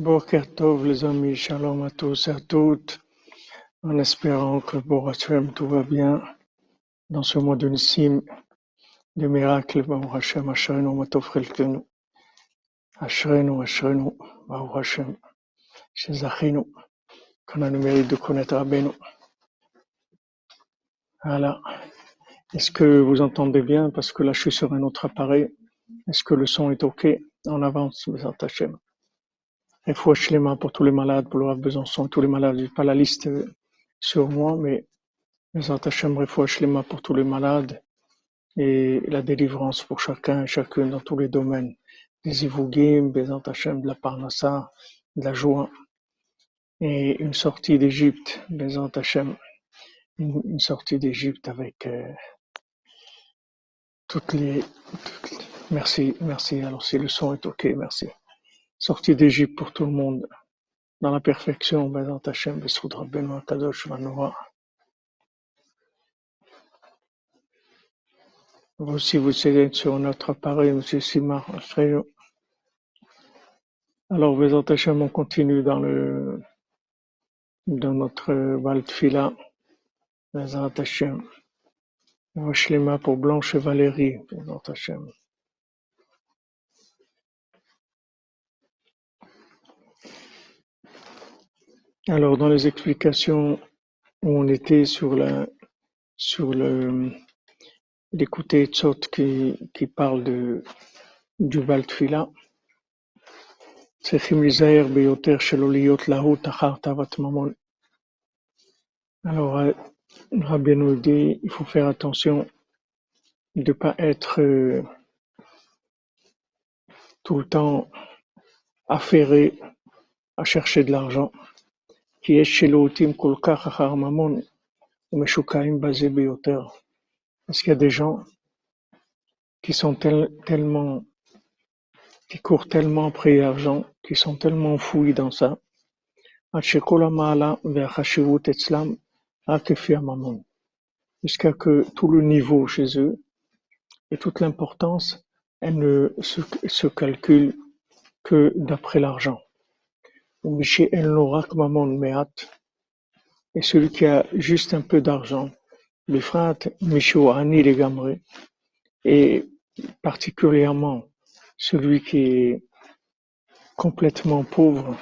Boker Tov les amis, shalom à tous et à toutes, en espérant que pour Hashem tout va bien dans ce mois de Nissim, des miracles, Baruch Hashem, Ashrenu, Matov Ashrenu, Ashrenu, Baruch Hashem, qu'on a le mérite de connaître. Voilà. Est-ce que vous entendez bien? Parce que là, je suis sur un autre appareil. Est-ce que le son est OK? En avance, Bezat Hashem. Et faut mains pour tous les malades, pour le Besançon, tous les malades. J'ai pas la liste euh, sur moi, mais Bezat Hashem, les mains pour tous les malades et la délivrance pour chacun et chacune dans tous les domaines. Des Ivougim, Bezat Hashem, de la Parnassa, de la joie et une sortie d'Égypte, Bezat Hashem, une, sortie d'Égypte avec euh, les, toutes les- Merci, merci. Alors si le son est OK, merci. Sortie d'Égypte pour tout le monde, dans la perfection, Bezat Hashem, Bessoud Rabbeinu Akadosh Manoah. Vous aussi, vous êtes sur notre appareil, Monsieur Simar, Alfredo. Alors, Hashem, on continue dans le, dans notre Valtfila, Bezat Hashem. Washlema pour Blanche et Valérie, Hashem. Alors, dans les explications où on était sur la, sur le, l'écouter Tzot qui, qui parle de, du Valtfila, צריכים להיזהר ביותר שלא להיות להוט אחר תאוות ממון. Alors, euh, Rabbi nous dit, il faut faire attention de ne pas être euh, tout le temps affairé à chercher de l'argent. כי יש שלוטים כל כך אחר ממון ומשוקעים בזה ביותר. Parce qu'il y a des gens qui sont tel- tellement, qui courent tellement après l'argent, qui sont tellement fouillis dans ça. עד שכל המעלה והחשיבות אצלם רק לפי הממון. Jusqu'à que tout le niveau chez eux et toute l'importance, elle ne se, se calcule que d'après l'argent. Et celui qui a juste un peu d'argent, le frate Michoani et particulièrement celui qui est complètement pauvre,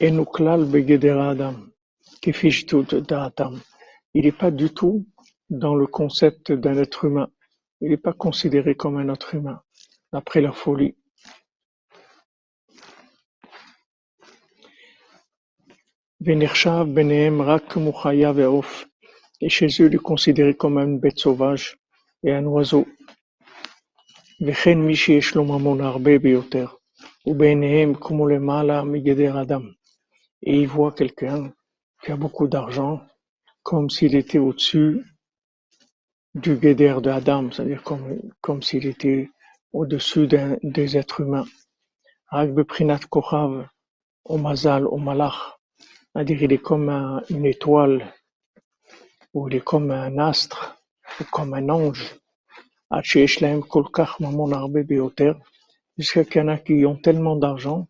Begederadam, Daatam. Il n'est pas du tout dans le concept d'un être humain. Il n'est pas considéré comme un être humain, d'après la folie. ונחשב ביניהם רק כמו חיה ועוף, et chez eux il est considéré comme une bête sauvage et un oiseau. וכן מי שיש לו ממון הרבה ביותר, ובעיניהם כמו למעלה מגדר אדם. Et il voit quelqu'un qui a beaucoup d'argent, comme s'il était au-dessus du guéder de Adam, c'est-à-dire comme, comme s'il était au-dessus d'un- des êtres humains. רק בבחינת כוכב, או מזל, או מלאך. C'est-à-dire il est comme un, une étoile, ou il est comme un astre, ou comme un ange. Jusqu'à qu'il y en a qui ont tellement d'argent,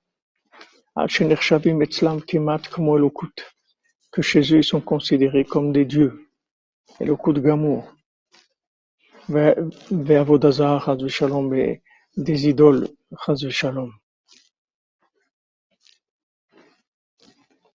que chez eux ils sont considérés comme des dieux. Et le coup de gamour. Vers vos Avodazar, des idoles, Shalom.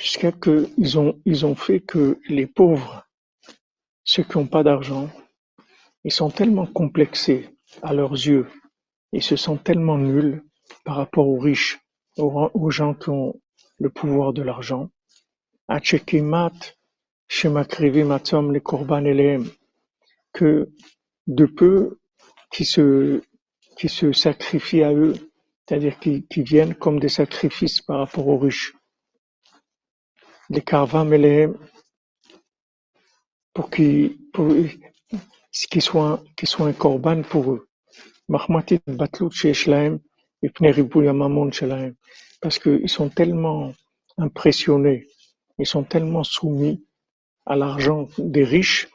jusqu'à que ils ont ils ont fait que les pauvres, ceux qui ont pas d'argent, ils sont tellement complexés à leurs yeux, ils se sentent tellement nuls par rapport aux riches, aux, gens qui ont le pouvoir de l'argent. Que de peu qui se, qui se sacrifient à eux, c'est-à-dire qui, qui viennent comme des sacrifices par rapport aux riches. Les carvam pour qu'ils pour, qu'ils soient, qu'ils soient un corban pour eux. Parce qu'ils sont tellement impressionnés, ils sont tellement soumis à l'argent des riches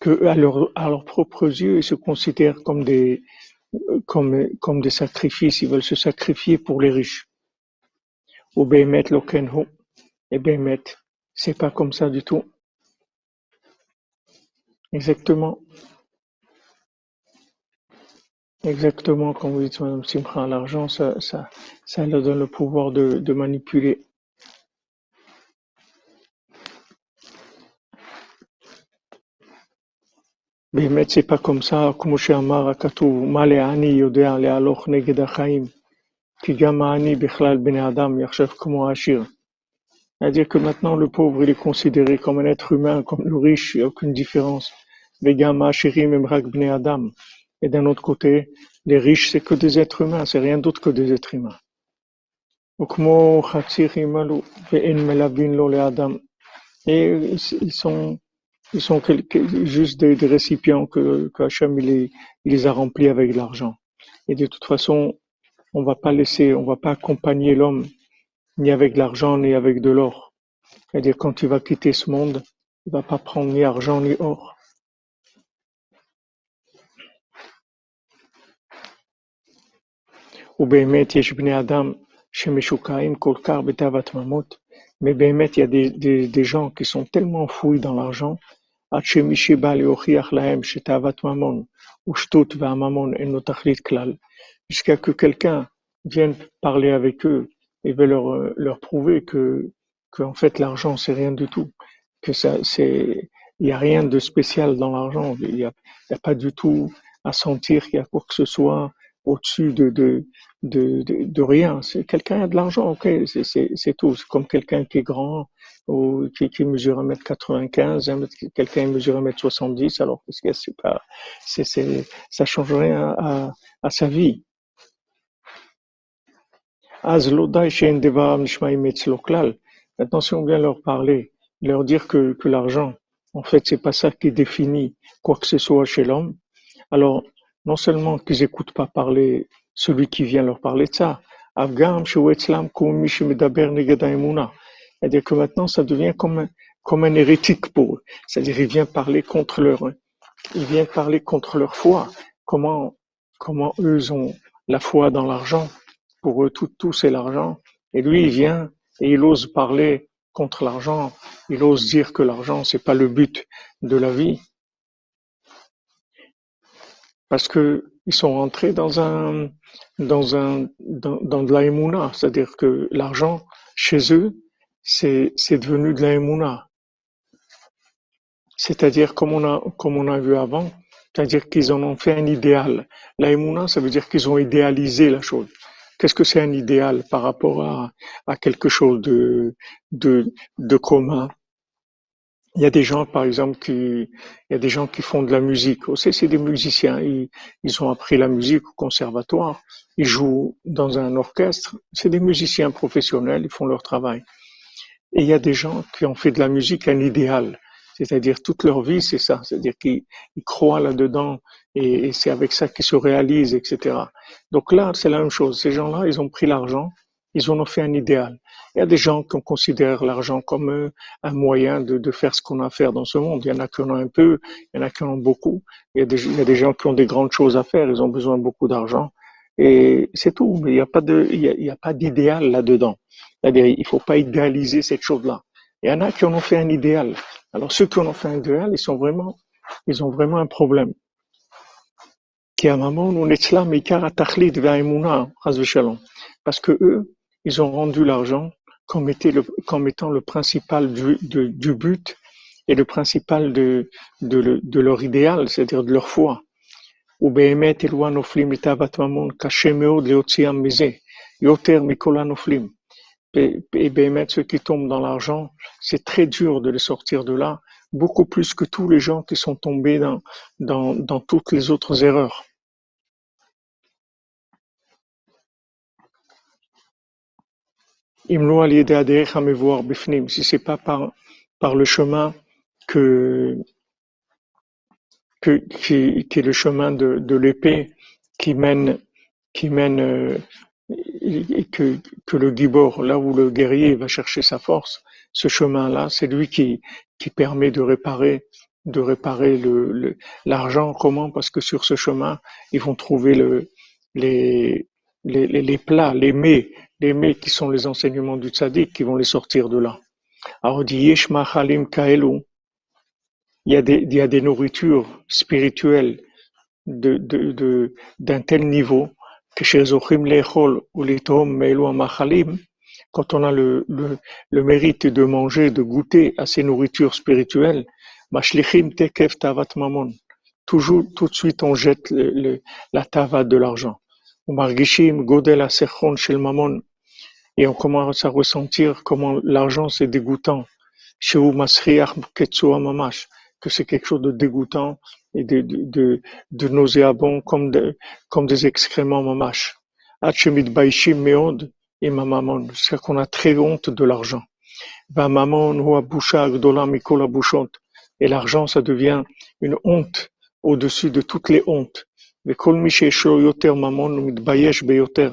que à, leur, à leurs propres yeux, ils se considèrent comme des, comme, comme des sacrifices. Ils veulent se sacrifier pour les riches. lokenhu. Et Bémet, c'est pas comme ça du tout. Exactement. Exactement, comme vous dites, Madame Simcha, l'argent, ça, ça, ça leur donne le pouvoir de, de manipuler. באמת c'est pas comme ça, כמו שאמר הכתוב, מה לעני יודע להלוך נגד החיים, כי גם העני בכלל בני אדם יחשב כמו העשיר. C'est-à-dire que maintenant, le pauvre, il est considéré comme un être humain, comme le riche, il n'y a aucune différence. et ben Adam. Et d'un autre côté, les riches, c'est que des êtres humains, c'est rien d'autre que des êtres humains. Et ils sont, ils sont juste des, récipients que, que Hachem, les a remplis avec l'argent. Et de toute façon, on va pas laisser, on va pas accompagner l'homme ni avec de l'argent ni avec de l'or. C'est-à-dire quand il va quitter ce monde, il va pas prendre ni argent ni or. ובאמת יש בני אדם שמשוקעים כל כך בתאוות ממות, mais באמת il y a des, des, des gens qui sont tellement fouillés dans l'argent, עד שמי שבא להוכיח להם שתאוות ממון הוא שטות והממון אינו תכלית כלל, jusqu'à que quelqu'un vienne parler avec eux et veut leur, leur prouver que, que fait l'argent c'est rien du tout, que ça c'est il n'y a rien de spécial dans l'argent, il n'y a, a pas du tout à sentir qu'il y a quoi que ce soit au-dessus de, de, de, de, rien. C'est quelqu'un a de l'argent, ok, c'est tout. C'est comme quelqu'un qui est grand ou qui, qui mesure 1m95, quelqu'un mesure 1m70, alors que c'est pas, c'est, c'est, ça change rien à, à sa vie. Maintenant, si on vient leur parler, leur dire que, que l'argent, en fait, c'est pas ça qui définit quoi que ce soit chez l'homme, alors non seulement qu'ils n'écoutent pas parler celui qui vient leur parler de ça, c'est-à-dire que maintenant ça devient comme un, comme un hérétique pour eux. C'est-à-dire il vient parler contre leur, il vient parler contre leur foi. Comment, comment eux ont la foi dans l'argent? Pour eux, tout, tout c'est l'argent. Et lui, il vient et il ose parler contre l'argent. Il ose dire que l'argent, c'est pas le but de la vie parce que ils sont rentrés dans un dans un dans, de la c'est-à-dire que l'argent chez eux c'est c'est devenu de la c'est-à-dire comme on a comme on a vu avant, c'est-à-dire qu'ils en ont fait un idéal. La ça veut dire qu'ils ont idéalisé la chose. Qu'est-ce que c'est un idéal par rapport à, quelque chose de, commun? Il y a des gens, par exemple, qui, font de la musique. Aussi, c'est des musiciens. Ils, ils ont appris la musique au conservatoire. Ils jouent dans un orchestre. C'est des musiciens professionnels. Ils font leur travail. Et il y a des gens qui ont fait de la musique un idéal. C'est-à-dire toute leur vie, c'est ça. C'est-à-dire qu'ils croient là-dedans et, c'est avec ça qu'ils se réalisent, etc. Donc là, c'est la même chose. Ces gens-là, ils ont pris l'argent ils en ont fait un idéal. Il y a des gens qui considèrent l'argent comme euh, un moyen de, faire ce qu'on a à faire dans ce monde. Il y en a qui en ont un peu, il y en a qui en ont beaucoup. Il y a des, gens qui ont des grandes choses à faire, ils ont besoin de beaucoup d'argent. Et c'est tout. Mais il n'y a, pas d'idéal là-dedans. C'est-à-dire, il faut pas idéaliser cette chose-là. Il y en a qui en ont fait un idéal. Alors ceux qui en ont fait un idéal, ils sont vraiment, ils ont vraiment un problème. Parce que eux, ils ont rendu l'argent comme, étant le principal du, du but et le principal de, de, de leur idéal, c'est-à-dire de leur foi. ובאמת אלו הנופלים לתאוות ממון, קשה מאוד להוציאם מזה, יותר מכל הנופלים. et, et Bémet, ceux qui tombent dans l'argent, c'est très dur de les sortir de là, beaucoup plus que tous les gens qui sont tombés dans, dans, dans toutes les autres erreurs. Si c'est pas par, par le chemin que, que qui, qui, est le chemin de, de l'épée qui mène, qui mène euh, que, que le gibor, là où le guerrier va chercher sa force, ce chemin-là, c'est lui qui, qui permet de réparer, de réparer le, l'argent. Comment? Parce que sur ce chemin, ils vont trouver le, les, les, les, les plats, les mets, les mets qui sont les enseignements du tzaddik qui vont les sortir de là. Alors on dit Yesh machalim kaelu, il y a des, il y a des nourritures spirituelles de, de, de, d'un tel niveau quand on a le, mérite de manger, de goûter à ces nourritures spirituelles. Toujours, tout de suite, on jette la tava de l'argent. Et on commence à ressentir comment l'argent c'est dégoûtant. Que c'est quelque chose de dégoûtant et de, de, de, de nauséabonds comme, de, comme des excréments mamash. Hachemit baishim meod et mamamon. c'est qu'on a très honte de l'argent. Va mamon ou aboucha gdola mikola bouchante. Et l'argent, ça devient une honte au-dessus de toutes les hontes. Mais kol yoter mamon ou mitbayesh beyoter.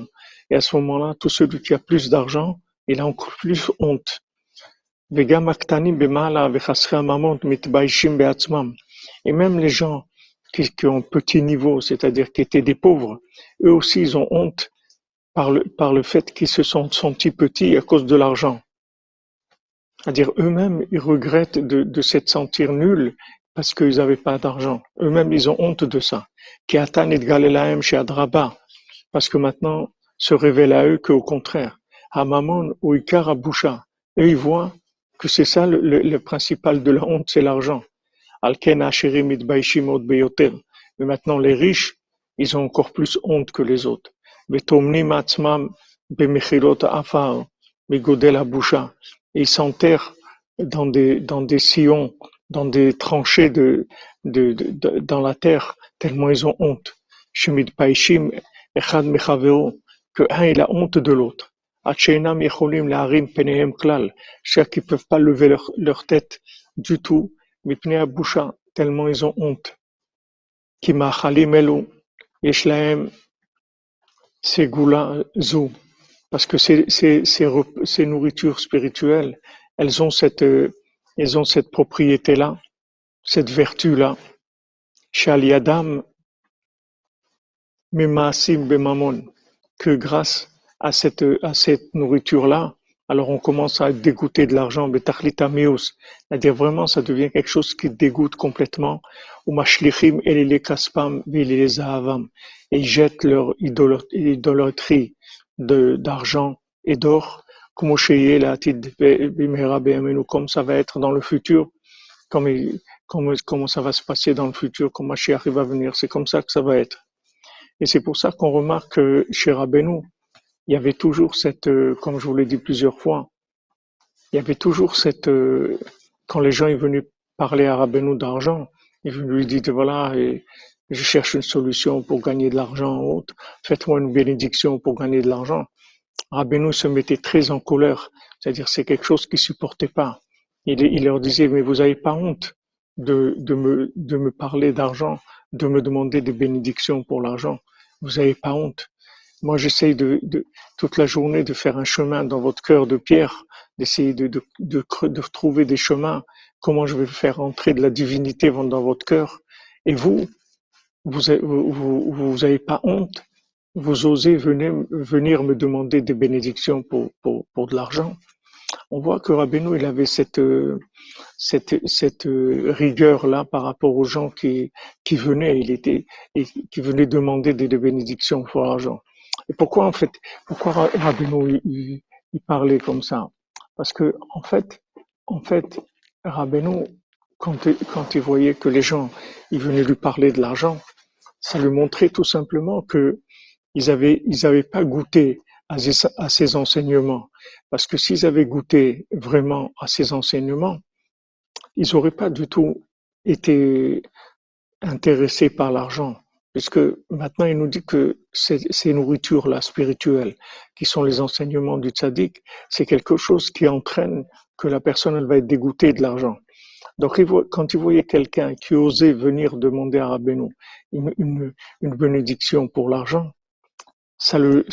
Et à ce moment-là, tout celui qui a plus d'argent, il a encore plus honte. Vega maktanim bemala vechasra mamon mitbayeshim beatzmam. Et même les gens qui, ont petit niveau, c'est-à-dire qui étaient des pauvres, eux aussi, ils ont honte par le, fait qu'ils se sont sentis petits à cause de l'argent. C'est-à-dire eux-mêmes, ils regrettent de, de sentir nuls parce qu'ils n'avaient pas d'argent. Eux-mêmes, ils ont honte de ça. Kiatan et Galelaem chez Adraba. Parce que maintenant, se révèle à eux qu'au contraire, à ou Ikar à Boucha, eux, ils voient que c'est ça le principal de la honte, c'est l'argent. Alken Asherim Mitbaishim Od Beyoter. Mais maintenant, les riches, ils ont encore plus honte que les autres. Vetomnim Atzmam Bemechilot Afar, Megodel Abusha. Ils s'enterrent dans des, dans des sillons, dans des tranchées de, de, de- de- dans la terre, tellement ils ont honte. Shemid Paishim Echad Mechaveo, que un il a honte de l'autre. Atcheinam Yecholim Laharim Penehem Klal, ceux qui peuvent pas lever leur, leur tête du tout, Mipnei Abusha, tellement ils ont honte. Machalim Elu, Yesh Lahem Segula Zu, parce que ces, nourritures spirituelles, elles ont cette, euh, elles ont cette propriété-là, cette vertu-là. Shal Yadam Memaasim Bemamon, que grâce à cette, à cette nourriture-là, alors on commence à dégoûté de l'argent, meus, c'est-à-dire vraiment ça devient quelque chose qui dégoûte complètement, et ils jettent leur idolâtrie d'argent et d'or, comme ça va être dans le futur, comme, comme, comment ça va se passer dans le futur, comme Mashiach va venir, c'est comme ça que ça va être. Et c'est pour ça qu'on remarque que chez Rabbeinu, il y avait toujours cette, euh, comme je vous l'ai dit plusieurs fois, il y avait toujours cette, euh, quand les gens ils venaient parler à Rabbeinu d'argent, ils lui disaient voilà, et je cherche une solution pour gagner de l'argent faites-moi une bénédiction pour gagner de l'argent. Rabbeinu se mettait très en colère, c'est-à-dire c'est quelque chose qu'il supportait pas. Il, il leur disait mais vous avez pas honte de, de me, de me parler d'argent, de me demander des bénédictions pour l'argent. Vous avez pas honte. Moi, j'essaye de, toute la journée de faire un chemin dans votre cœur de pierre, d'essayer de, trouver des chemins, comment je vais faire entrer de la divinité dans votre cœur? Et vous, vous, avez- vous, vous, vous avez pas honte, vous osez venir, me demander des bénédictions pour, de l'argent? On voit que Rabbeinu, il avait cette, rigueur-là par rapport aux gens qui, venaient, et qui venaient demander des, des bénédictions pour l'argent. Et pourquoi, en fait, pourquoi Ra- Rabbeinu, il, parlait comme ça? Parce que, en fait, en fait, Rabbeinu, quand, il- voyait que les gens, ils venaient lui parler de l'argent, ça lui montrait tout simplement que ils avaient, pas goûté à à ces enseignements. Parce que s'ils avaient goûté vraiment à ces enseignements, ils n'auraient pas du tout été intéressés par l'argent. Puisque maintenant il nous dit que ces, nourritures-là spirituelles, qui sont les enseignements du tzaddik, c'est quelque chose qui entraîne que la personne elle va être dégoûtée de l'argent. Donc quand il voyait quelqu'un qui osait venir demander à Rabbeinu une, bénédiction pour l'argent, ça, le,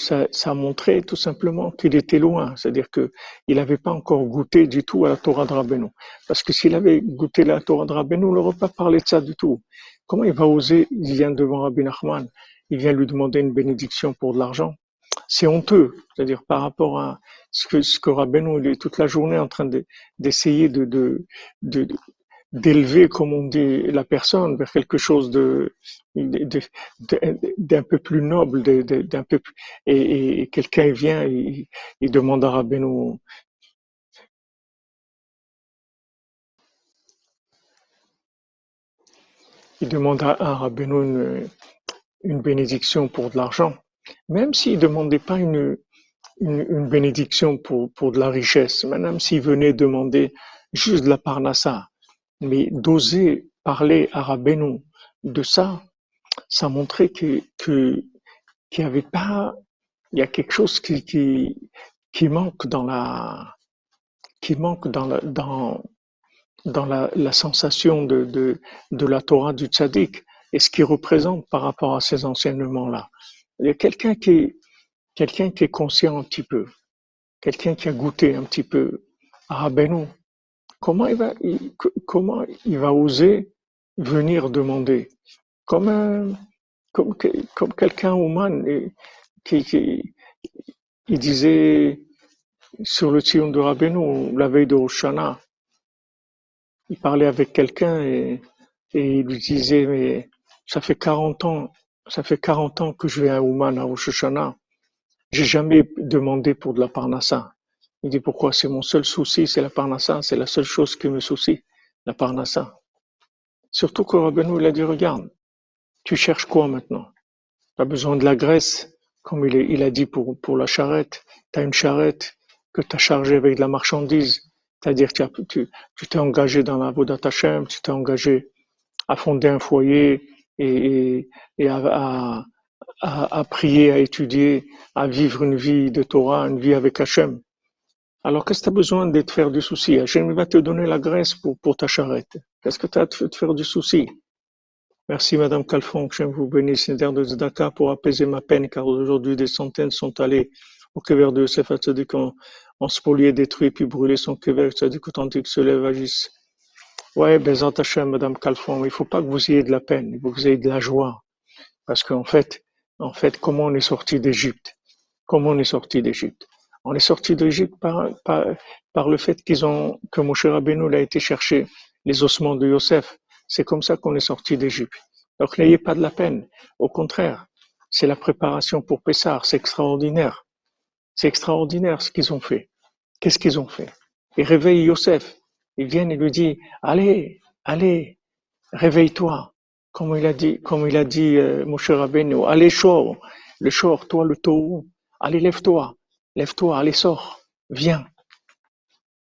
montrait tout simplement qu'il était loin, c'est-à-dire que il n'avait pas encore goûté du tout à la Torah de Rabbeinu. Parce que s'il avait goûté la Torah de Rabbeinu, il n'aurait pas parlé de ça du tout. Comment il va oser Il vient devant Rabbi Nachman, il vient lui demander une bénédiction pour de l'argent. C'est honteux, c'est-à-dire par rapport à ce que, ce que il est toute la journée en train d'essayer de, d'élever, comme on dit, la personne vers quelque chose de, d'un peu plus noble, d'un peu plus, et, quelqu'un vient, il demande à Rabbeinu, il demande à, Rabbeinu une, bénédiction pour de l'argent, même s'il demandait pas une, une, bénédiction pour, pour de la richesse, même s'il venait demander juste de la parnassa, mais d'oser parler à Rabbeinu de ça, ça montrait que qu'il n'y avait pas, il y a quelque chose qui, qui, qui manque dans la, qui manque dans la, dans, dans la, sensation de, de, la Torah du tzaddik et ce qu'il représente par rapport à ces enseignements-là. Il quelqu'un qui quelqu'un qui est conscient un petit peu, quelqu'un qui a goûté un petit peu. À Rabbeinu, comment il va, comment il va oser venir demander? Comme comme, comme quelqu'un humain qui, qui il disait sur le Tion de Rabbeinu la veille de Roshana, il parlait avec quelqu'un et, il lui disait mais ça fait 40 ans, ça fait 40 ans que je vais à Ouman à Rosh. J'ai jamais demandé pour de la parnassa. Il dit pourquoi? C'est mon seul souci, c'est la parnassa, c'est la seule chose qui me soucie, la parnassa. Surtout que Rabbeinu il a dit regarde, tu cherches quoi maintenant? Tu as besoin de la graisse, comme il, il a dit pour, pour la charrette. Tu as une charrette que tu as chargée avec de la marchandise. C'est-à-dire que tu, t'es engagé dans la Vodat Hashem, tu t'es engagé à fonder un foyer et, à, prier, à étudier, à vivre une vie de Torah, une vie avec Hachem. Alors qu'est-ce que tu as besoin de te faire du souci? Hachem va te donner la graisse pour, ta charrette. Qu'est-ce que tu as à te faire du souci? Merci Madame Calfon, que je vous bénisse, de Zdaka pour apaiser ma peine, car aujourd'hui des centaines sont allés au cœur de Yosef en, en spolié, détruit, puis brûlé son kever, Tzadik authentique se lève, agisse. Ouais, Bezant Hashem, Madame Calfon, il faut pas que vous ayez de la peine, il faut que vous ayez de la joie. Parce qu'en fait, en fait, comment on est sorti d'Égypte? Comment on est sorti d'Égypte? On est sorti d'Égypte par, par, par, le fait qu'ils ont, que Moshe Rabbeinu a été chercher les ossements de Yosef. C'est comme ça qu'on est sorti d'Égypte. Donc n'ayez pas de la peine. Au contraire, c'est la préparation pour Pessar. C'est extraordinaire. C'est extraordinaire ce qu'ils ont fait. Qu'est-ce qu'ils ont fait? Ils réveillent Yosef. Ils viennent et lui disent Allez, allez, réveille-toi. Comme il a dit, comme il a dit euh, Moshe Rabbeinu, allez, chaud, le short, toi le taureau. Allez, lève-toi, lève-toi, allez, sors, viens.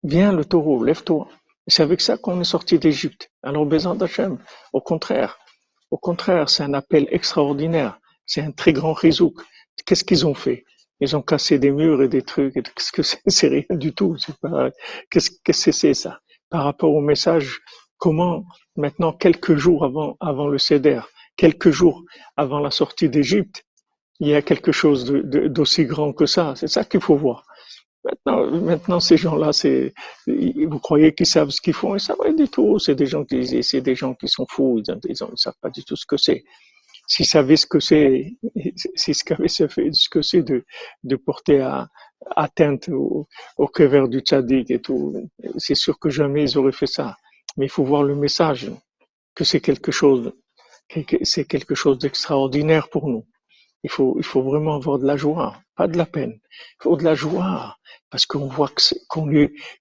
Viens le taureau, lève-toi. C'est avec ça qu'on est sorti d'Égypte. Alors, Bézant d'Hachem, au contraire, au contraire, c'est un appel extraordinaire. C'est un très grand rizouk. Qu'est-ce qu'ils ont fait? Ils ont cassé des murs et des trucs. Qu'est-ce que c'est? C'est rien du tout. C'est pas. Qu'est-ce que c'est ça? Par rapport au message, comment maintenant, quelques jours avant le Seder, quelques jours avant la sortie d'Égypte, il y a quelque chose d'aussi grand que ça? C'est ça qu'il faut voir. Maintenant, maintenant ces gens-là, vous croyez qu'ils savent ce qu'ils font, et ça va du tout. C'est des gens qui, c'est des gens qui sont fous, ils ne savent pas du tout ce que c'est. S'ils savaient ce que c'est, s'ils savaient ce que c'est de, de porter à, atteinte au, au cœur du tzaddik et tout, c'est sûr que jamais ils auraient fait ça. Mais il faut voir le message, que c'est quelque chose, c'est quelque chose d'extraordinaire pour nous. Il faut, il faut vraiment avoir de la joie, pas de la peine. Il faut de la joie, parce qu'on voit que, qu'on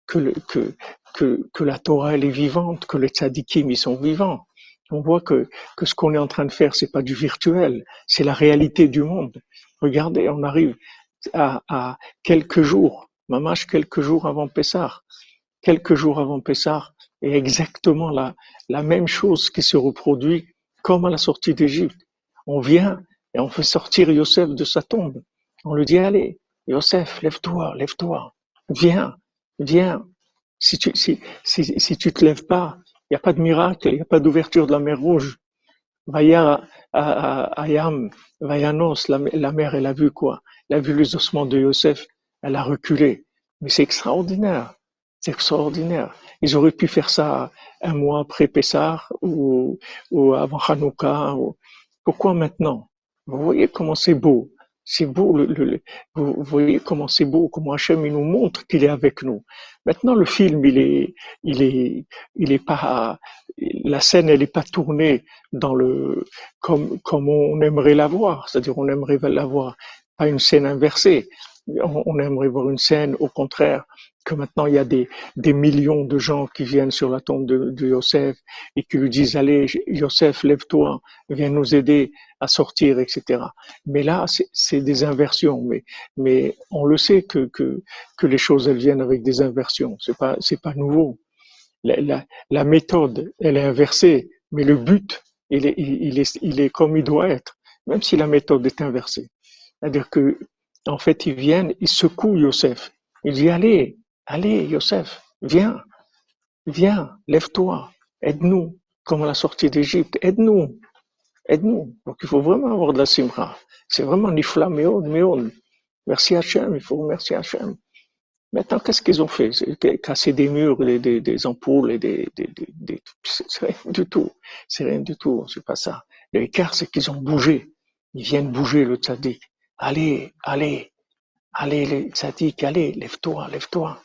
que, que, que, que, la Torah, elle est vivante, que les tzadikim, ils sont vivants. On voit que, que ce qu'on est en train de faire, c'est pas du virtuel, c'est la réalité du monde. Regardez, on arrive à, quelques jours, mamache quelques jours avant Pessah, quelques jours avant Pessah, et exactement la, la même chose qui se reproduit comme à la sortie d'Égypte on vient et on fait sortir Yosef de sa tombe. On lui dit, allez, Yosef, lève-toi, lève-toi, viens, viens. Si tu, si, si, si tu te lèves pas, n'y a pas de miracle, il n'y a pas d'ouverture de la mer Rouge. Vaya Ayam, Vayanos, la, la mer, elle a vu quoi? Elle a vu les ossements de Yosef, elle a reculé. Mais c'est extraordinaire, c'est extraordinaire. Ils auraient pu faire ça un mois après Pessah ou, ou avant Hanouka. Pourquoi maintenant? Vous voyez comment c'est beau. C'est beau, le, vous voyez comment c'est beau, comment Hachem il nous montre qu'il est avec nous. Maintenant, le film, il est, il est, il est pas, la scène, elle est pas tournée dans le, comme, comme on aimerait la voir. C'est-à-dire, on aimerait la voir, pas une scène inversée. On, on aimerait voir une scène, au contraire, que maintenant il y a des, des millions de gens qui viennent sur la tombe de, de Yosef et qui lui disent allez Yosef lève-toi viens nous aider à sortir etc mais là c'est des inversions mais on le sait que les choses elles viennent avec des inversions. C'est pas pas nouveau. La, méthode elle est inversée mais le but il est comme il doit être même si la méthode est inversée. C'est-à-dire que en fait ils viennent ils secouent Yosef. Il dit allez Allez, Yosef, viens, viens, lève-toi, aide-nous, comme à la sortie d'Égypte, aide-nous, aide-nous. Donc il faut vraiment avoir de la simra. C'est vraiment nifla meon, meon. Merci Hachem, il faut remercier Hachem. Maintenant, qu'est-ce qu'ils ont fait? Casser des murs, des, ampoules, et des, des, des c'est rien du tout. C'est rien du tout, c'est pas ça. L'écart, c'est qu'ils ont bougé. Ils viennent bouger le tzaddik. Allez, allez, allez, les tzaddik, allez, lève-toi, lève-toi.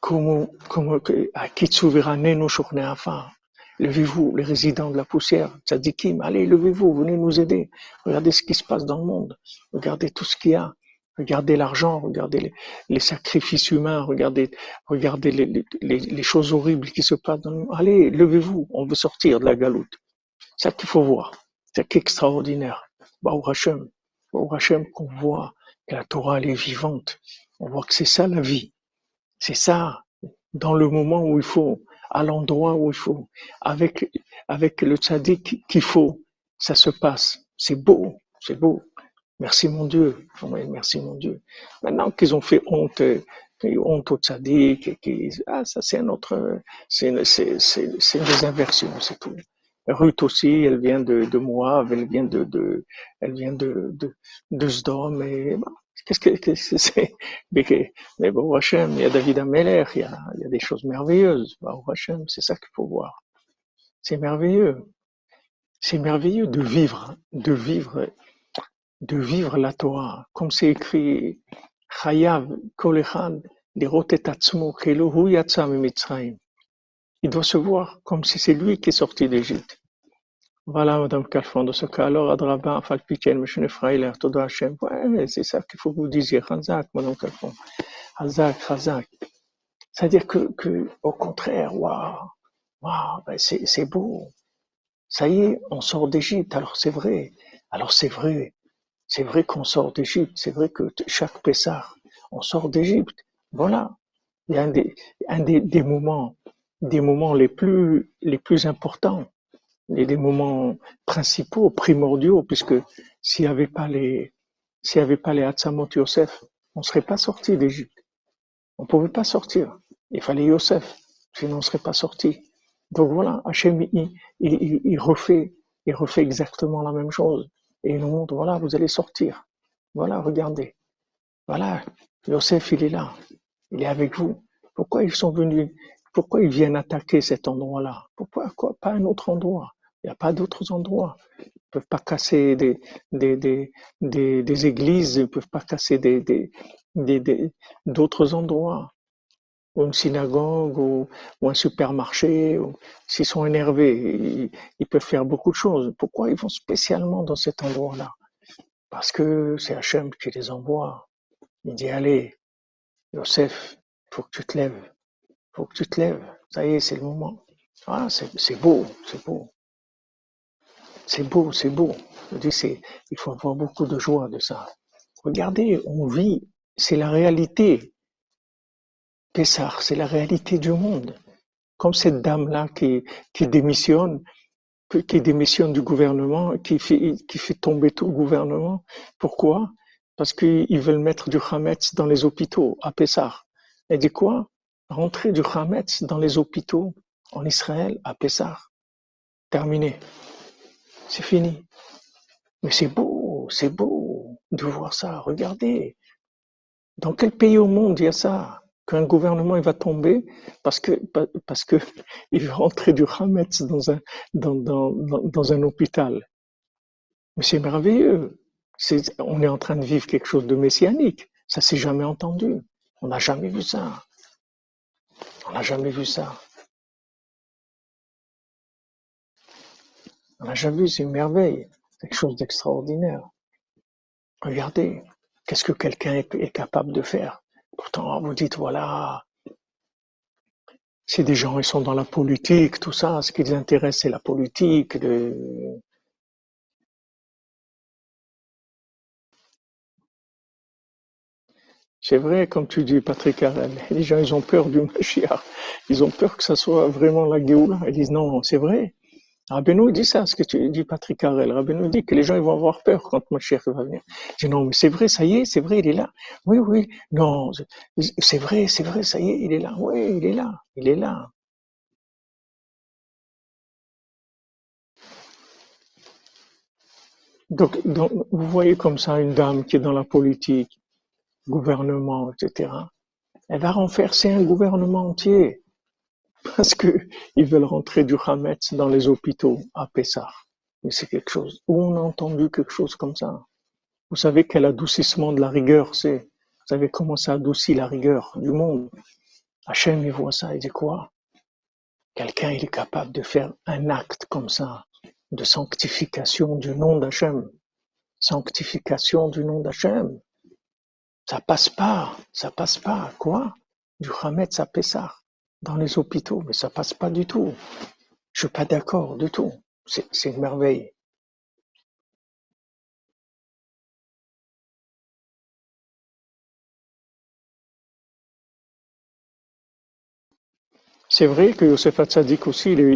Comment, comment, à Levez-vous, les résidents de la poussière, tzadikim, allez, levez-vous, venez nous aider. Regardez ce qui se passe dans le monde. Regardez tout ce qu'il y a. Regardez l'argent, regardez les, sacrifices humains, regardez, regardez les, choses horribles qui se passent dans le monde. Allez, levez-vous, on veut sortir de la galoute. C'est ça qu'il faut voir. C'est extraordinaire. Baou Hashem, Baou Hashem qu'on voit que la Torah, elle est vivante. On voit que c'est ça la vie. C'est ça, dans le moment où il faut, à l'endroit où il faut, avec, avec le tzaddik qu'il faut, ça se passe. C'est beau, c'est beau. Merci mon Dieu. Merci mon Dieu. Maintenant qu'ils ont fait honte, honte au tzaddik, ah, ça c'est un autre, c'est, c'est, c'est, c'est des inversions, c'est tout. Ruth aussi, elle vient de, de Moab, elle vient de, de, elle vient de, de, de Sdom, et Qu'est-ce que c'est Mais bon, Hachem, il y a David Ameller, il y a, des choses merveilleuses. Hachem, c'est ça qu'il faut voir. C'est merveilleux. C'est merveilleux de vivre, de vivre, de vivre la Torah. Comme c'est écrit, Chayav Kolechan, Kelohu Il doit se voir comme si c'est lui qui est sorti d'Égypte. Voilà, Madame Calfon, dans ce cas, alors, Adraba, Falpichen, M. Freiler, Todo Hachem. Ouais, c'est ça qu'il faut que vous disiez. Razak, Madame Calfon. Razak, Razak. C'est-à-dire que, que, au contraire, waouh, waouh, ben c'est, c'est beau. Ça y est, on sort d'Égypte. Alors c'est vrai. Alors c'est vrai. C'est vrai qu'on sort d'Égypte. C'est vrai que chaque Pessah, on sort d'Égypte. Voilà. Il y a un des, un des, des moments, des moments les plus, les plus importants les, des moments principaux, primordiaux, puisque s'il n'y avait pas les, s'il y avait pas les Hatzamot Yosef, on ne serait pas sorti d'Égypte. On ne pouvait pas sortir. Il fallait Yosef, sinon on ne serait pas sorti. Donc voilà, Hachem, il, il, il, refait, il refait exactement la même chose. Et il nous montre, voilà, vous allez sortir. Voilà, regardez. Voilà, Yosef, il est là. Il est avec vous. Pourquoi ils sont venus? Pourquoi ils viennent attaquer cet endroit-là? Pourquoi? Quoi, pas un autre endroit il n'y a pas d'autres endroits. Ils ne peuvent pas casser des, des, des, des, églises, ils ne peuvent pas casser des, d'autres endroits, ou une synagogue, ou, un supermarché. S'ils sont énervés, ils, peuvent faire beaucoup de choses. Pourquoi ils vont spécialement dans cet endroit-là? Parce que c'est Hachem qui les envoie. Il dit, allez, Yosef, faut que tu te lèves. faut que tu te lèves. Ça y est, c'est le moment. Ah, c'est beau, c'est beau. C'est beau, c'est beau. Il faut avoir beaucoup de joie de ça. Regardez, on vit, c'est la réalité. Pessar, c'est la réalité du monde. Comme cette dame-là qui, démissionne, qui démissionne du gouvernement, qui fait, tomber tout le gouvernement. Pourquoi? Parce qu'ils veulent mettre du Hametz dans les hôpitaux, à Pessah. Et dit quoi? Rentrer du Hametz dans les hôpitaux en Israël, à Pessah. Terminé. C'est fini. Mais c'est beau, c'est beau de voir ça. Regardez. Dans quel pays au monde il y a ça qu'un gouvernement va tomber parce que parce que il va rentrer du Hametz dans un hôpital? Mais c'est merveilleux. On est en train de vivre quelque chose de messianique. Ça s'est jamais entendu. On n'a jamais vu ça. On n'a jamais vu ça. On n'a jamais vu, c'est une merveille. Quelque chose d'extraordinaire. Regardez, qu'est-ce que quelqu'un est capable de faire Pourtant, vous dites, voilà, si des gens ils sont dans la politique, tout ça, ce qui les intéresse, c'est la politique. C'est vrai, comme tu dis, Patrick Harel, les gens, ils ont peur du Mashiach. Ils ont peur que ça soit vraiment la Géoula. Ils disent, non, c'est vrai. Rabbeinu dit ça, ce que tu dis, Patrick Harel. Rabbeinu dit que les gens vont avoir peur quand Mashiach va venir. Je dis non, mais c'est vrai, ça y est, c'est vrai, il est là. Oui, oui, non, c'est vrai, c'est vrai, ça y est, il est là. Oui, il est là, il est là. Donc, donc, vous voyez comme ça une dame qui est dans la politique, gouvernement, etc. Elle va renverser un gouvernement entier parce qu'ils veulent rentrer du Hametz dans les hôpitaux à Pessah. Mais c'est quelque chose. Où on a entendu quelque chose comme ça? Vous savez quel adoucissement de la rigueur c'est? Vous savez comment ça adoucit la rigueur du monde? Hachem, il voit ça, il dit quoi? Quelqu'un, il est capable de faire un acte comme ça, de sanctification du nom d'Hachem. Sanctification du nom d'Hachem. Ça passe pas, ça passe pas. Quoi? Du Hametz à Pessah dans les hôpitaux, mais ça passe pas du tout. Je suis pas d'accord du tout. C'est une merveille. C'est vrai que Yosef Hatzadik aussi, il est,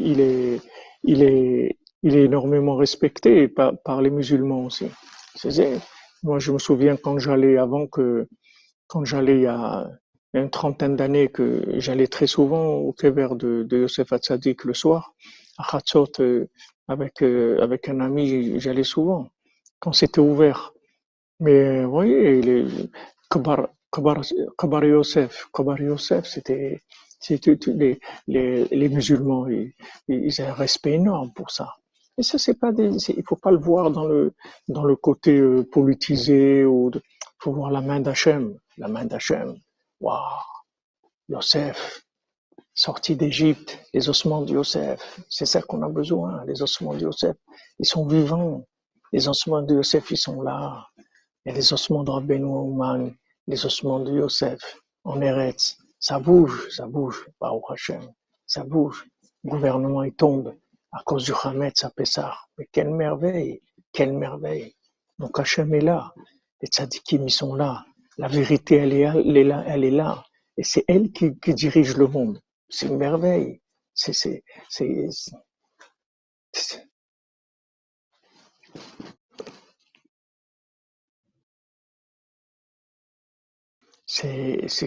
il est, il est, énormément respecté par, par les musulmans aussi. Moi, je me souviens quand j'allais, avant que, quand j'allais à, il y a une trentaine d'années que j'allais très souvent au Kever de, de Yosef Hatzadik le soir, à Hatzot, euh, avec, euh, avec un ami, j'allais souvent, quand c'était ouvert. Mais vous voyez, les, Kabar, Kabar, Kabar Yosef, c'était, les, les, les musulmans, ils, ils ont un respect énorme pour ça. Et ça, c'est pas il faut pas le voir dans le, dans le côté euh, politisé ou faut voir la main d'Hachem, la main d'Hachem. Waouh. Yosef, sorti d'Égypte, les ossements de Yosef, c'est ça qu'on a besoin, les ossements de Yosef, ils sont vivants, les ossements de Yosef, ils sont là, et les ossements de Rabbeinu Ouman, les ossements de Yosef, en Eretz, ça bouge, ça bouge, Baruch Hashem, ça bouge, le gouvernement il tombe à cause du Hametz à Pessah, mais quelle merveille, quelle merveille, donc Hashem est là, les tzadikim ils sont là, la vérité, elle est, là, elle est là. Et c'est elle qui, dirige le monde. C'est une merveille. C'est,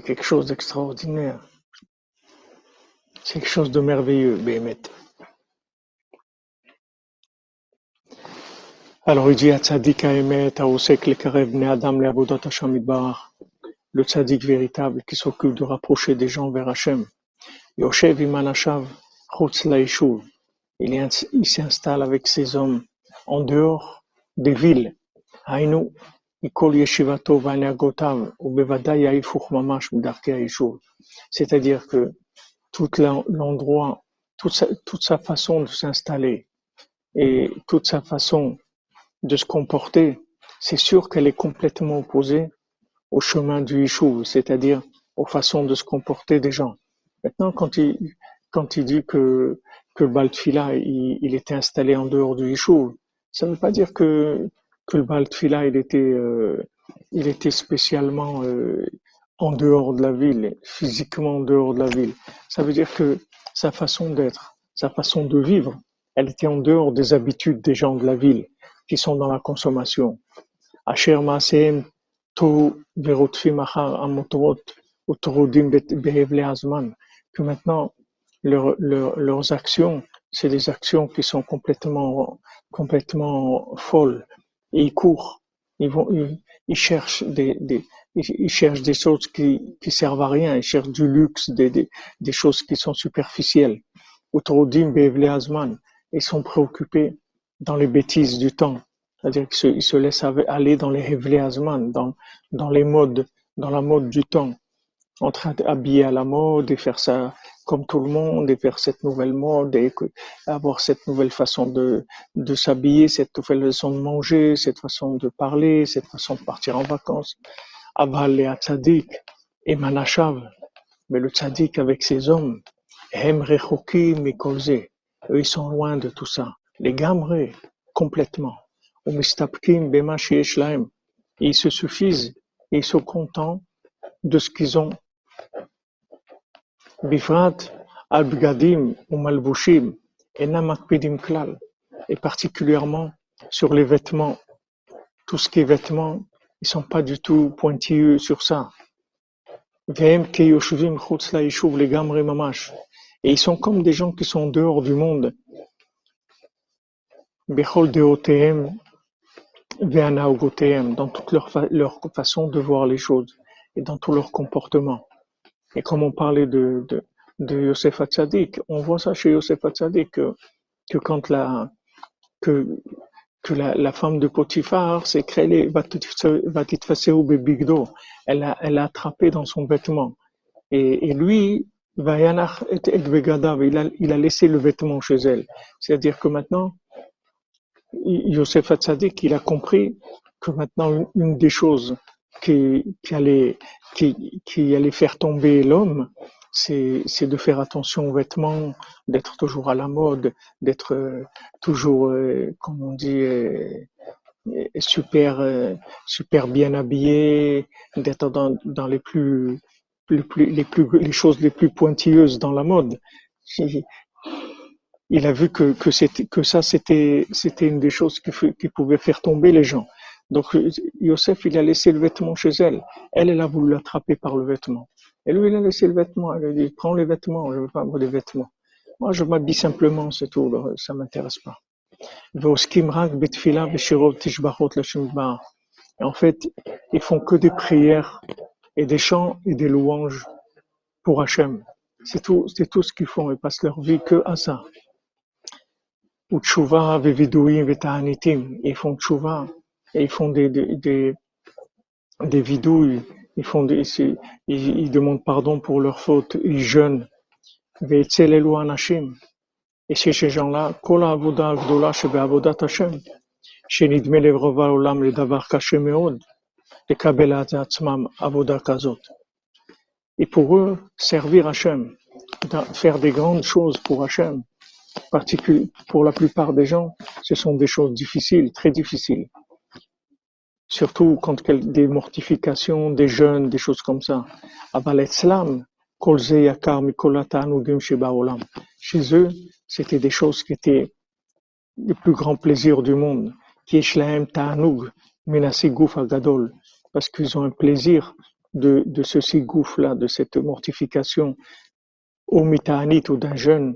quelque chose d'extraordinaire. C'est quelque chose de merveilleux, Béhémet. Alors il dit à Tzadik Aemet, à Osek Lekarev Ne Adam Le Abodot Hashem le tzaddik véritable qui s'occupe de rapprocher des gens vers Hachem. Yoshev Imanashav Chutz Laishuv. Il s'installe avec ses hommes en dehors des villes. Ikol Yeshivato Yaifuch Mamash Mdarke Aishuv. C'est-à-dire que tout l'endroit, toute sa façon de s'installer et toute sa façon de se comporter, c'est sûr qu'elle est complètement opposée au chemin du Yishuv, c'est-à-dire aux façons de se comporter des gens. Maintenant, quand il, quand il dit que, que le Baltfila, il, était installé en dehors du Yishuv, ça ne veut pas dire que, que le Baltfila, il était, euh, il était spécialement euh, en dehors de la ville, physiquement en dehors de la ville. Ça veut dire que sa façon d'être, sa façon de vivre, elle était en dehors des habitudes des gens de la ville qui sont dans la consommation. Behevle Azman, que maintenant leur, leur, leurs actions, c'est des actions qui sont complètement, complètement folles. Et ils courent, ils vont, ils, cherchent des, ils cherchent des choses qui, qui servent à rien, ils cherchent du luxe, des, des, choses qui sont superficielles. Ils sont préoccupés dans les bêtises du temps. C'est-à-dire qu'ils se, ils se laissent aller dans les Azman, dans, dans les modes, dans la mode du temps en train d'habiller à la mode et faire ça comme tout le monde et faire cette nouvelle mode et avoir cette nouvelle façon de, de s'habiller, cette nouvelle façon de manger, cette façon de parler, cette façon de partir en vacances. Aval et Tzadik et Manashav. Mais le Tzadik avec ses hommes, Hem Rechokim et eux ils sont loin de tout ça. Les gamrés, complètement. Ils se suffisent, ils sont contents de ce qu'ils ont Bifrat al-bgadim ou malbushim enam makpidim klal, et particulièrement sur les vêtements. Tout ce qui est vêtements, ils sont pas du tout pointilleux sur ça. Et ils sont comme des gens qui sont dehors du monde. Dans toute leur, fa leur façon de voir les choses et dans tout leur comportement. Et comme on parlait de, de, de Yosef Hatzadik, on voit ça chez Yosef Hatzadik, que, que quand la, que, que la, femme de Potiphar s'est créée, elle a, elle a attrapé dans son vêtement. Et, et lui, il a, il a laissé le vêtement chez elle. C'est-à-dire que maintenant, Yosef Hatzadik, il a compris que maintenant, une des choses qui, allait, qui, allait faire tomber l'homme, c'est, c'est de faire attention aux vêtements, d'être toujours à la mode, d'être euh, toujours, euh, comme on dit, euh, super, super bien habillé, d'être dans, dans les plus, les plus, les plus, les choses les plus pointilleuses dans la mode. Il a vu que, que, que ça, c'était, c'était une des choses qui, pouvait faire tomber les gens. Donc Yosef, il a laissé le vêtement chez elle. Elle, elle a voulu l'attraper par le vêtement. Et lui, il a laissé le vêtement. Elle a dit, prends les vêtements, je veux pas avoir des vêtements. Moi, je m'habille simplement, c'est tout, ça m'intéresse pas. En fait, ils font que des prières et des chants et des louanges pour Hachem. C'est tout, c'est tout ce qu'ils font. Ils passent leur vie que à ça. Utshuvah veviduim vetahanitim. Ils font tshuva, ils font des, des, des vidouilles, ils, font des, ils, ils, demandent pardon pour leurs fautes, ils jeûnent. Ve'etzelelu anashim. Et c'est ces gens-là, kol avodah agdola shebe'avodat Hashem, shenidme levrova olam ledavar kashe meod, lekabel atzmam avodah kazot. Et pour eux, servir Hachem, faire des grandes choses pour Hachem, pour la plupart des gens, ce sont des choses difficiles, très difficiles surtout quand des mortifications, des jeûnes, des choses comme ça. Chez eux, c'était des choses qui étaient le plus grand plaisir du monde. Parce qu'ils ont un plaisir de, de ce sigouf là, de cette mortification, au ou d'un jeûne,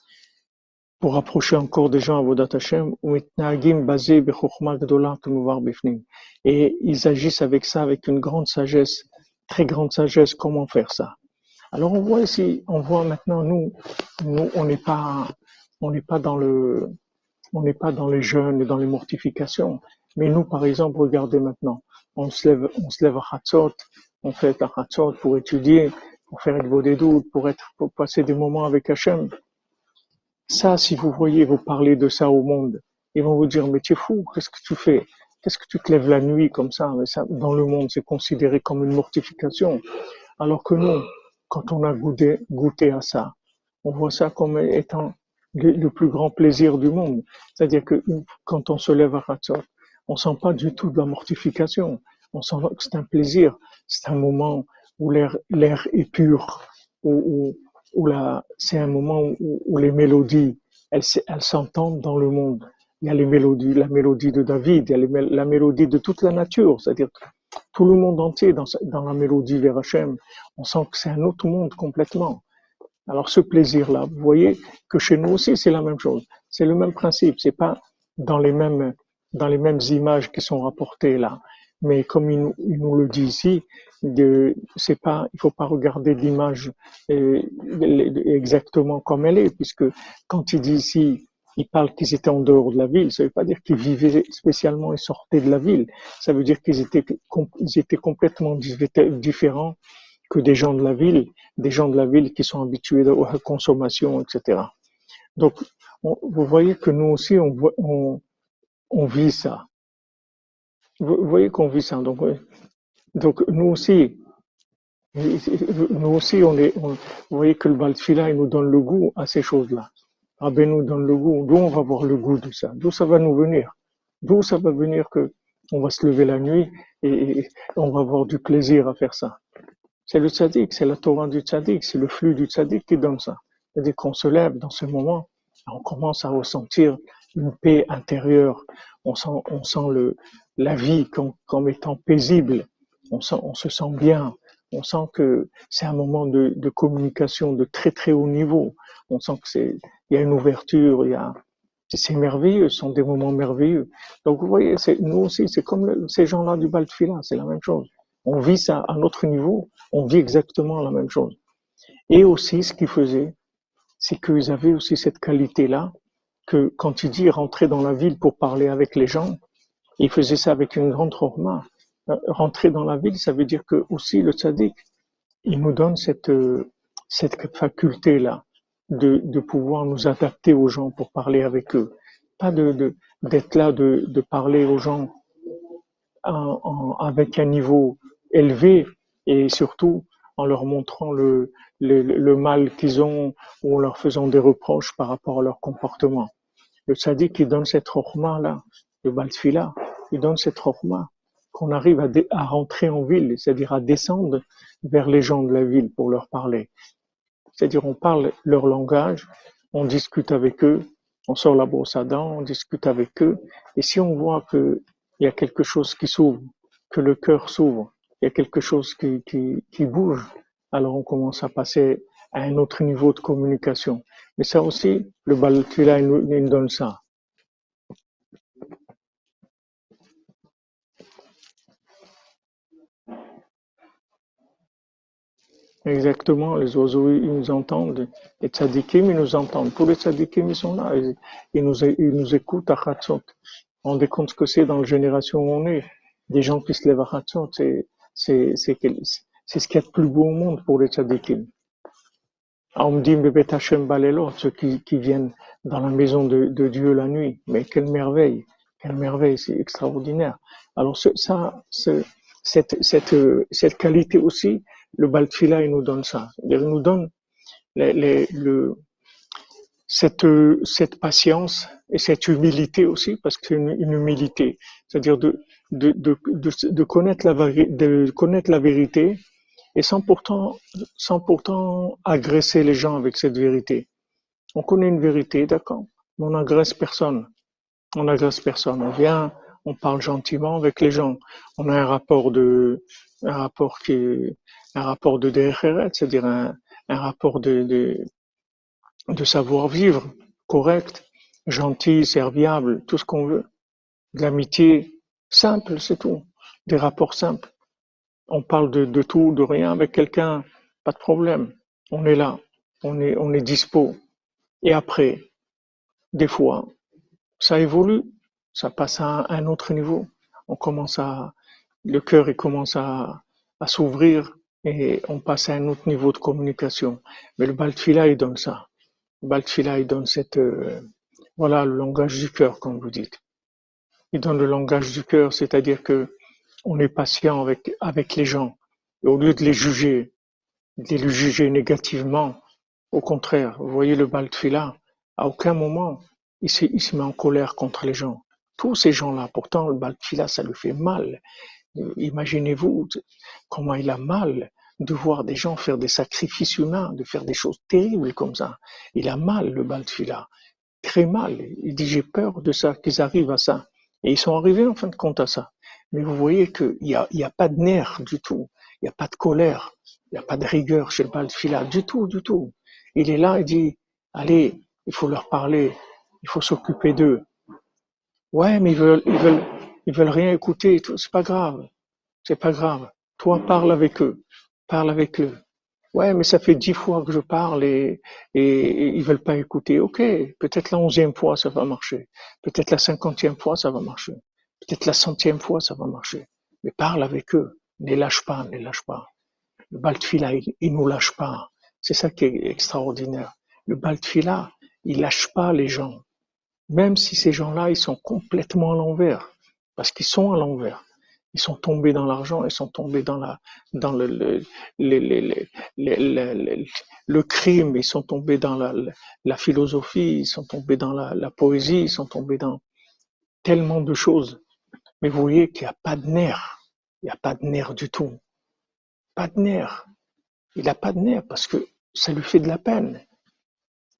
pour approcher encore des gens à Vodat Hashem, et ils agissent avec ça, avec une grande sagesse, très grande sagesse, comment faire ça? Alors on voit ici, on voit maintenant nous, nous on n'est pas, on n'est pas dans le, on n'est pas dans les jeûnes et dans les mortifications. Mais nous, par exemple, regardez maintenant, on se lève, on se lève à Hatzot, on fait la Hatzot pour étudier, pour faire une doutes, pour être, pour passer des moments avec Hachem. Ça, si vous voyez, vous parlez de ça au monde, ils vont vous dire, mais tu es fou, qu'est-ce que tu fais? qu'est-ce que tu te lèves la nuit comme ça, mais ça Dans le monde, c'est considéré comme une mortification. Alors que nous, quand on a goûté, goûté à ça, on voit ça comme étant le, plus grand plaisir du monde. C'est-à-dire que quand on se lève à Hatzot, on sent pas du tout de la mortification. On sent que c'est un plaisir. C'est un moment où l'air, est pur, où, c'est un moment où, les mélodies, elles, elles s'entendent dans le monde. Il y a les mélodies, la mélodie de David, il y a la mélodie de toute la nature, c'est-à-dire tout le monde entier dans, dans la mélodie vers Hachem. On sent que c'est un autre monde complètement. Alors ce plaisir-là, vous voyez que chez nous aussi c'est la même chose. C'est le même principe. C'est pas dans les mêmes dans les mêmes images qui sont rapportées là. Mais comme il, nous le dit ici, de, c'est pas, il faut pas regarder l'image euh, exactement comme elle est, puisque quand il dit ici, il parle qu'ils étaient en dehors de la ville, ça veut pas dire qu'ils vivaient spécialement et sortaient de la ville. Ça veut dire qu'ils étaient, ils étaient complètement différents que des gens de la ville, des gens de la ville qui sont habitués à la consommation, etc. Donc, vous voyez que nous aussi, on, on, on vit ça. Vous voyez qu'on vit ça. Donc, donc nous aussi, nous aussi, on est, vous voyez que le Baltfila, il nous donne le goût à ces choses-là. Ben nous donne le goût. D'où on va voir le goût de ça? D'où ça va nous venir? D'où ça va venir que on va se lever la nuit et, on va avoir du plaisir à faire ça? C'est le tzaddik, c'est la Torah du tzaddik, c'est le flux du tzaddik qui donne ça. C'est-à-dire qu'on se lève dans ce moment, on commence à ressentir une paix intérieure. On sent, on sent le, la vie comme étant paisible. On, sent, on se sent bien. On sent que c'est un moment de, de, communication de très très haut niveau. On sent que c'est, il y a une ouverture, il y a, c'est merveilleux, ce sont des moments merveilleux. Donc vous voyez, c'est, nous aussi, c'est comme ces gens-là du Baltfila, c'est la même chose. On vit ça à notre niveau, on vit exactement la même chose. Et aussi, ce qu'ils faisaient, c'est qu'ils avaient aussi cette qualité-là que quand il dit rentrer dans la ville pour parler avec les gens, il faisait ça avec une grande chorma. Euh, rentrer dans la ville, ça veut dire que aussi le tzaddik, il nous donne cette, euh, cette faculté-là de, de pouvoir nous adapter aux gens pour parler avec eux. Pas de, d'être là, de, de parler aux gens en, avec un niveau élevé et surtout en leur montrant le, le, mal qu'ils ont ou en leur faisant des reproches par rapport à leur comportement. Le tzaddik, il donne cette chorma-là, le baltfila, il donne cette chorma qu'on arrive à, rentrer en ville, c'est-à-dire à descendre vers les gens de la ville pour leur parler. C'est-à-dire on parle leur langage, on discute avec eux, on sort la brosse à dents, on discute avec eux, et si on voit qu'il y a quelque chose qui s'ouvre, que le cœur s'ouvre, il y a quelque chose qui, bouge, alors on commence à passer à un autre niveau de communication. Mais ça aussi, le Baltula, il nous donne ça. Exactement, les oiseaux, ils nous entendent. Les tzadikim, ils nous entendent. Tous les tzadikim, ils sont là. Ils, nous, ils nous écoutent à Hatzot. On décompte ce que c'est dans la génération où on est. Des gens qui se lèvent à Hatzot, c'est, c'est, c'est, ce qu'il y a de plus beau au monde pour les tzadikim. Bebet Hashem Balelot, ceux qui, qui viennent dans la maison de, de Dieu la nuit. Mais quelle merveille, quelle merveille, c'est extraordinaire. Alors ça, cette, cette, cette qualité aussi, le Baltfila, il nous donne ça. Il nous donne cette, patience et cette humilité aussi, parce que c'est une, humilité, c'est-à-dire de, connaître la, vérité et sans pourtant, agresser les gens avec cette vérité. On connaît une vérité, d'accord, mais on n'agresse personne. On n'agresse personne. On vient, on parle gentiment avec les gens. On a un rapport de, un rapport qui un rapport de DRRet, c'est-à-dire un, un rapport de, de, de savoir-vivre correct, gentil, serviable, tout ce qu'on veut. De l'amitié simple, c'est tout. Des rapports simples on parle de, de tout, de rien avec quelqu'un, pas de problème. On est là, on est, on est dispo. Et après, des fois, ça évolue, ça passe à un autre niveau. On commence à, le cœur il commence à, à s'ouvrir et on passe à un autre niveau de communication. Mais le Baltfila, il donne ça. Le Baltfila, il donne cette, euh, voilà, le langage du cœur, comme vous dites. il donne le langage du cœur, c'est-à-dire que on est patient avec, avec les gens. Et au lieu de les juger, de les juger négativement, au contraire, vous voyez le Baltfila, à aucun moment il se, il se met en colère contre les gens. Tous ces gens-là, pourtant le Baltfila, ça lui fait mal. Imaginez-vous comment il a mal de voir des gens faire des sacrifices humains, de faire des choses terribles comme ça. Il a mal, le Baltfila. Très mal. Il dit, j'ai peur de ça, qu'ils arrivent à ça. Et ils sont arrivés en fin de compte à ça. Mais vous voyez qu'il n'y a, y a pas de nerfs du tout. Il n'y a pas de colère. Il n'y a pas de rigueur chez le Baltfila. Du tout, du tout. Il est là, il dit, allez, il faut leur parler. Il faut s'occuper d'eux. Ouais, mais ils veulent, ils veulent, ils veulent rien écouter. C'est pas grave. C'est pas grave. Toi, parle avec eux. Parle avec eux. Ouais, mais ça fait dix fois que je parle et, et, et ils veulent pas écouter. Ok, peut-être la onzième fois ça va marcher. Peut-être la cinquantième fois ça va marcher. Peut-être la centième fois ça va marcher. Mais parle avec eux. Ne lâche pas, ne lâche pas. Le Baltfila, il, il nous lâche pas. C'est ça qui est extraordinaire. Le Baltfila, il lâche pas les gens. Même si ces gens-là, ils sont complètement à l'envers. Parce qu'ils sont à l'envers. Ils sont tombés dans l'argent, ils sont tombés dans la, dans le, le, le, le, crime, ils sont tombés dans la, la philosophie, ils sont tombés dans la, la poésie, ils sont tombés dans tellement de choses. Mais vous voyez qu'il n'y a pas de nerfs. Il n'y a pas de nerfs du tout. Pas de nerfs. Il n'a pas de nerfs parce que ça lui fait de la peine.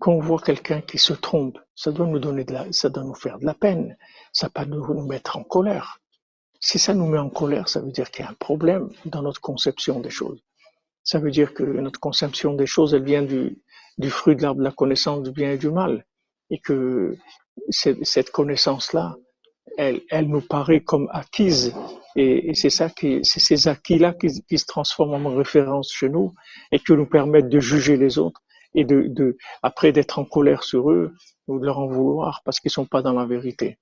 Quand on voit quelqu'un qui se trompe, ça doit nous donner de la, ça doit nous faire de la peine. Ça peut nous, mettre en colère. Si ça nous met en colère, ça veut dire qu'il y a un problème dans notre conception des choses. Ça veut dire que notre conception des choses, elle vient du, fruit de l'arbre de la connaissance du bien et du mal. Et que cette, connaissance-là, elle, nous paraît comme acquise. Et, et c'est ça qui, c'est ces acquis-là qui, qui se transforment en référence chez nous et qui nous permettent de juger les autres et de, après d'être en colère sur eux ou de leur en vouloir parce qu'ils sont pas dans la vérité.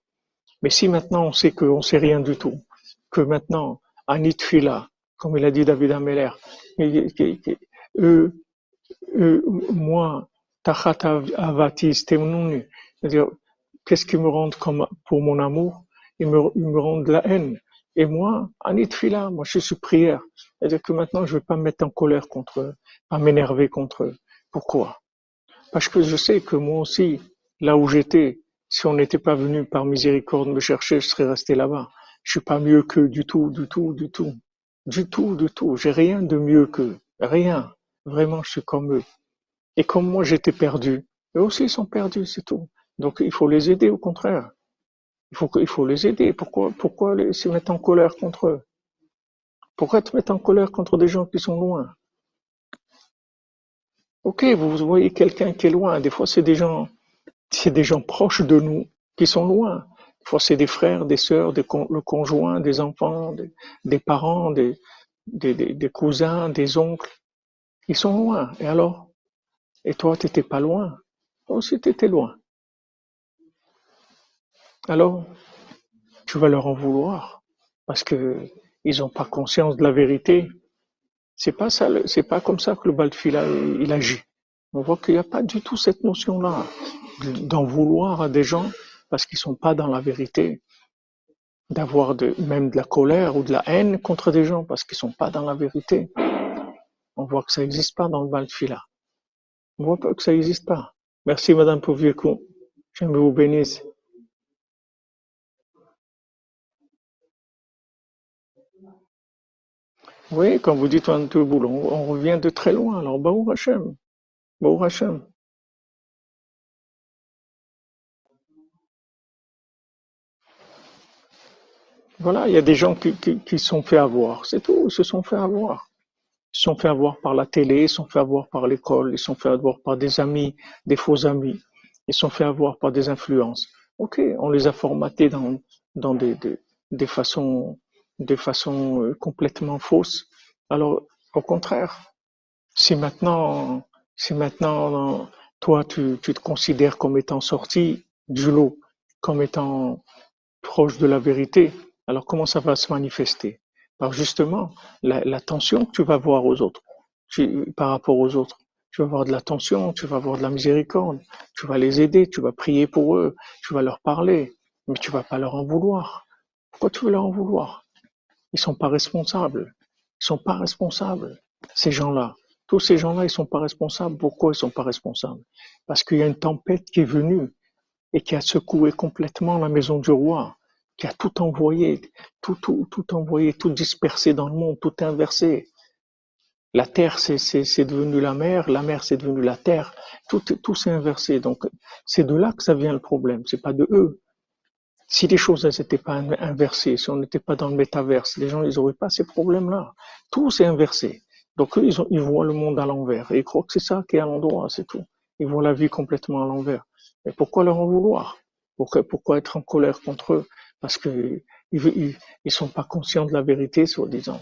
Mais si maintenant on sait qu'on sait rien du tout, que maintenant, Anit Fila, comme il a dit David Ameller, eux, eux, moi, Tachat Avati c'est-à-dire, qu'est-ce qui me rend comme pour mon amour? Ils me, ils me rendent la haine. Et moi, Anit Fila, moi je suis prière. C'est-à-dire que maintenant je vais pas me mettre en colère contre eux, pas m'énerver contre eux. Pourquoi? Parce que je sais que moi aussi, là où j'étais, si on n'était pas venu par miséricorde me chercher, je serais resté là-bas. Je suis pas mieux qu'eux du tout, du tout, du tout. Du tout, du tout. J'ai rien de mieux qu'eux. Rien. Vraiment, je suis comme eux. Et comme moi, j'étais perdu. Eux aussi, ils sont perdus, c'est tout. Donc, il faut les aider, au contraire. Il faut, il faut les aider. Pourquoi, pourquoi se mettre en colère contre eux? Pourquoi te mettre en colère contre des gens qui sont loin? Ok, vous voyez quelqu'un qui est loin. Des fois, c'est des gens, c'est des gens proches de nous qui sont loin. Des fois, c'est des frères, des sœurs, des le conjoint, des enfants, des, parents, des, cousins, des oncles. Ils sont loin. Et alors? Et toi, t'étais pas loin. Toi aussi, t'étais loin. Alors, tu vas leur en vouloir parce que ils ont pas conscience de la vérité. C'est pas ça, c'est pas comme ça que le Baltfila il, il agit. On voit qu'il n'y a pas du tout cette notion-là d'en vouloir à des gens parce qu'ils sont pas dans la vérité, d'avoir de, même de la colère ou de la haine contre des gens parce qu'ils sont pas dans la vérité. On voit que ça n'existe pas dans le Baltfila. On voit pas que ça n'existe pas. Merci Madame Pouvieco. J'aime vous bénisse. Oui, quand vous dites on te boule, on, revient de très loin. Alors, Baou Hashem, Baou Hashem. Voilà, il y a des gens qui, qui, sont fait avoir. C'est tout, ils se sont fait avoir. Ils se sont fait avoir par la télé, ils se sont fait avoir par l'école, ils se sont fait avoir par des amis, des faux amis. Ils se sont fait avoir par des influences. Ok, on les a formatés dans, dans des, des façons, des façons euh, complètement fausses. Alors, au contraire, si maintenant, si maintenant, toi, tu, te considères comme étant sorti du lot, comme étant proche de la vérité, alors comment ça va se manifester? Par justement, la, la tension que tu vas voir aux autres, par rapport aux autres. Tu vas avoir de l'attention, tu vas avoir de la miséricorde, tu vas les aider, tu vas prier pour eux, tu vas leur parler. Mais tu vas pas leur en vouloir. Pourquoi tu veux leur en vouloir? Ils sont pas responsables. Ils sont pas responsables. Ces gens-là, tous ces gens-là, ils sont pas responsables. Pourquoi ils sont pas responsables? Parce qu'il y a une tempête qui est venue et qui a secoué complètement la maison du roi, qui a tout envoyé, tout, tout, tout envoyé, tout dispersé dans le monde, tout inversé. La terre, c'est devenu la mer, la mer, c'est devenu la terre. Tout, tout s'est inversé. Donc, c'est de là que ça vient le problème. C'est pas de eux. Si les choses n'étaient pas inversées, si on n'était pas dans le métaverse, les gens, ils n'auraient pas ces problèmes-là. Tout s'est inversé. Donc, eux, ils, ont, ils voient le monde à l'envers. Et ils croient que c'est ça qui est à l'endroit, c'est tout. Ils voient la vie complètement à l'envers. Mais pourquoi leur en vouloir? Pourquoi, pourquoi être en colère contre eux? Parce que ils, ils sont pas conscients de la vérité, soi-disant.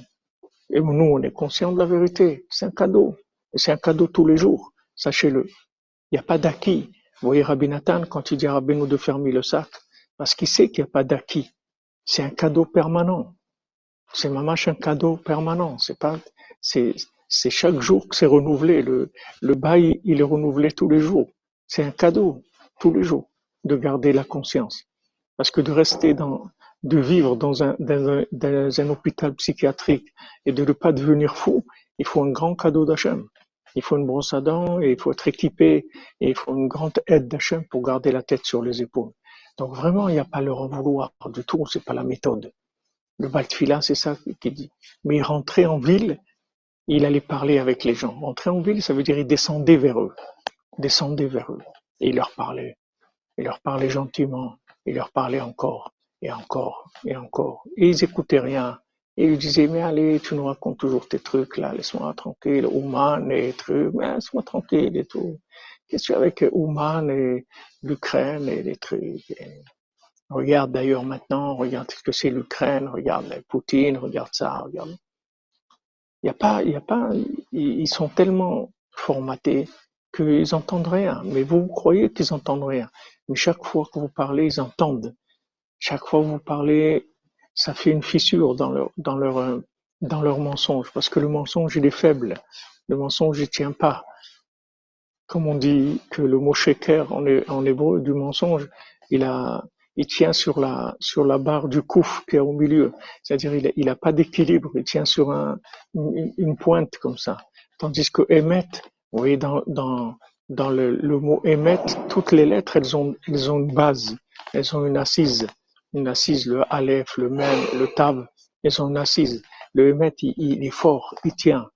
Et nous, on est conscients de la vérité. C'est un cadeau. Et c'est un cadeau tous les jours. Sachez-le. Il n'y a pas d'acquis. Vous voyez Rabbi Nathan, quand il dit à Rabbeinu de fermer le sac, parce qu'il sait qu'il n'y a pas d'acquis. C'est un cadeau permanent. C'est mamache un cadeau permanent. C'est pas, c'est, c'est chaque jour que c'est renouvelé. Le, le bail, il est renouvelé tous les jours. C'est un cadeau, tous les jours, de garder la conscience. Parce que de rester dans, de vivre dans un, dans un, dans un hôpital psychiatrique et de ne pas devenir fou, il faut un grand cadeau d'Hachem. Il faut une brosse à dents et il faut être équipé et il faut une grande aide d'Hachem pour garder la tête sur les épaules. Donc vraiment, il n'y a pas leur en vouloir du tout, c'est pas la méthode. Le Baltfila, c'est ça qu'il dit. Mais il rentrait en ville, il allait parler avec les gens. Rentrer en ville, ça veut dire il descendait vers eux. Descendait vers eux. Et il leur parlait. Il leur parlait gentiment. Il leur parlait encore et encore et encore. Et ils écoutaient rien. Et ils disaient, mais allez, tu nous racontes toujours tes trucs là, laisse-moi tranquille, Ouman et trucs, mais laisse-moi tranquille et tout. Qu'est-ce que tu avec Ouman et l'Ukraine et les trucs Regarde d'ailleurs maintenant, regarde ce que c'est l'Ukraine, regarde Poutine, regarde ça, regarde. Il y a pas, il y a pas, ils sont tellement formatés qu'ils entendent rien. Mais vous croyez qu'ils entendent rien. Mais chaque fois que vous parlez, ils entendent. Chaque fois que vous parlez, ça fait une fissure dans leur, dans leur, euh, dans leur mensonge, parce que le mensonge, il est faible. Le mensonge, il tient pas. Comme on dit que le mot sheker en, hébreu du mensonge, il a, il tient sur la, sur la barre du couf qui est au milieu. C'est-à-dire, il, il a pas d'équilibre, il tient sur un, une, pointe comme ça. Tandis que émet, vous voyez, dans, dans, dans le, le mot émet, toutes les lettres, elles ont, elles ont une base, elles ont une assise une assise, le Aleph, le Mem, le Tab, ils ont une assise. Le Hémet, il, est fort, il tient.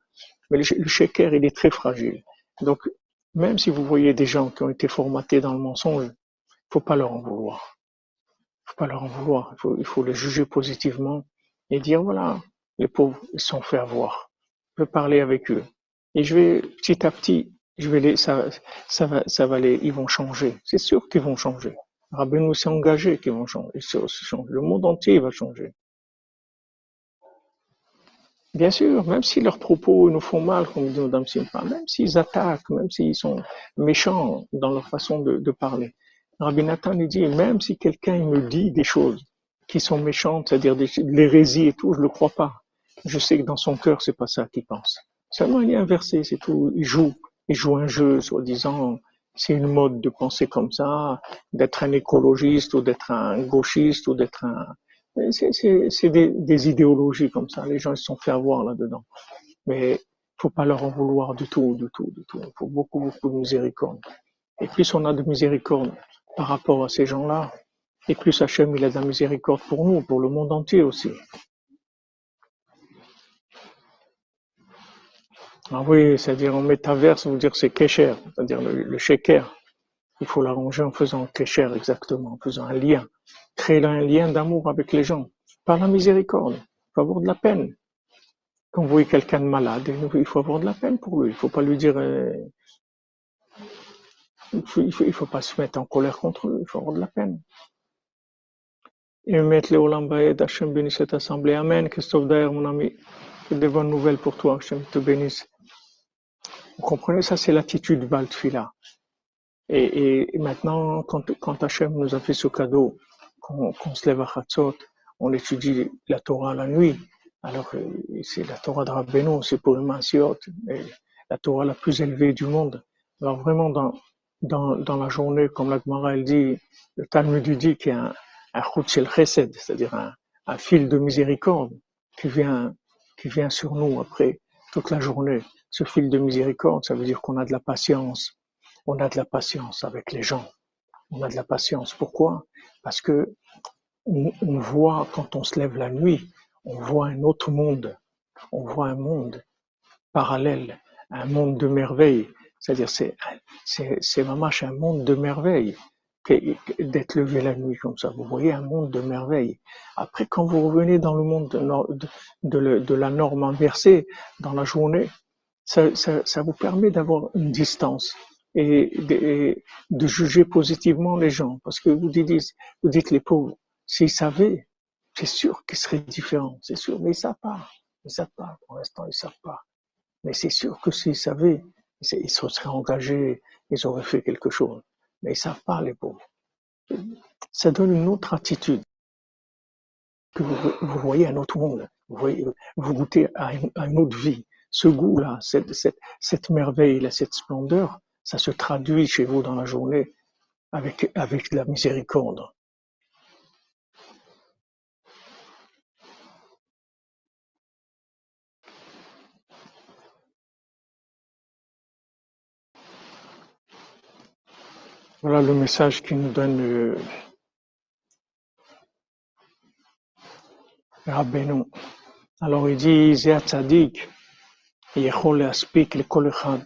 Mais le, le il est très fragile. Donc, même si vous voyez des gens qui ont été formatés dans le mensonge, il faut pas leur en vouloir. Faut pas leur en vouloir. Il faut, il faut les juger positivement et dire, voilà, les pauvres, ils sont fait avoir. Je vais parler avec eux. Et je vais, petit à petit, je vais les, ça, ça va, ça va les, ils vont changer. C'est sûr qu'ils vont changer. Rabbeinu s'est engagé qu'ils vont changer. Le monde entier va changer. Bien sûr, même si leurs propos nous font mal, comme dit Mme Simpa, même s'ils attaquent, même s'ils sont méchants dans leur façon de, parler. Rabbi Nathan dit, même si quelqu'un me dit des choses qui sont méchantes, c'est-à-dire des l'hérésie et tout, je le crois pas. Je sais que dans son cœur, c'est pas ça qu'il pense. Seulement, il est inversé, c'est tout. Il joue, il joue un jeu, soi-disant, c'est une mode de penser comme ça, d'être un écologiste ou d'être un gauchiste ou d'être un... C'est des, idéologies comme ça. Les gens se sont fait avoir là-dedans. Mais faut pas leur en vouloir du tout, du tout, du tout. Il faut beaucoup, beaucoup de miséricorde. Et plus on a de miséricorde par rapport à ces gens-là, et plus Hachem il a de la miséricorde pour nous, pour le monde entier aussi. Ah oui, c'est-à-dire en métaverse, vous dire c'est kesher, c'est-à-dire le, le shaker. Il faut l'arranger en faisant kesher exactement, en faisant un lien. Créer un lien d'amour avec les gens. Par la miséricorde. Il faut avoir de la peine. Quand vous voyez quelqu'un de malade, il faut avoir de la peine pour lui. Il faut pas lui dire, euh, il, il, faut, pas se mettre en colère contre lui. Il faut avoir de la peine. Et mettre les Olambaïd, Hachem bénisse cette assemblée. Amen. Christophe Daher, mon ami. Des bonnes nouvelles pour toi. Hachem te bénisse. Vous comprenez, ça c'est l'attitude Baltfila. Et, et maintenant, quand, quand Hachem nous a fait ce cadeau, qu'on se lève à Chatzot, on étudie la Torah la nuit. Alors, euh, c'est la Torah de Rabbeinu, c'est pour les et la Torah la plus élevée du monde. Alors vraiment, dans, dans, dans la journée, comme la Gemara elle dit, le Talmud dit qu'il y a un chut chesed, c'est-à-dire un, un fil de miséricorde qui vient, qui vient sur nous après toute la journée. Ce fil de miséricorde, ça veut dire qu'on a de la patience. On a de la patience avec les gens. On a de la patience. Pourquoi? Parce que on, voit quand on se lève la nuit, on voit un autre monde. On voit un monde parallèle, un monde de merveille. C'est-à-dire, c'est, c'est, vraiment un monde de merveille d'être levé la nuit comme ça. Vous voyez un monde de merveille. Après, quand vous revenez dans le monde de, la norme inversée dans la journée, ça, ça vous permet d'avoir une distance et de, juger positivement les gens. Parce que vous dites, vous dites les pauvres, s'ils savaient, c'est sûr qu'ils seraient différents, c'est sûr, mais ils savent pas. Ils savent pas. Pour l'instant, ils savent pas. Mais c'est sûr que s'ils savaient, ils se seraient engagés, ils auraient fait quelque chose. Mais ils savent pas, les pauvres. Ça donne une autre attitude. Que vous, voyez un autre monde. Vous, voyez, vous goûtez à une, autre vie. Ce goût-là, cette, cette, cette merveille, cette splendeur, ça se traduit chez vous dans la journée avec, avec la miséricorde. Voilà le message qui nous donne euh, Rabbeinu. Alors il dit, Zéat Tzadik, Yechol Aspik, le Kolechad.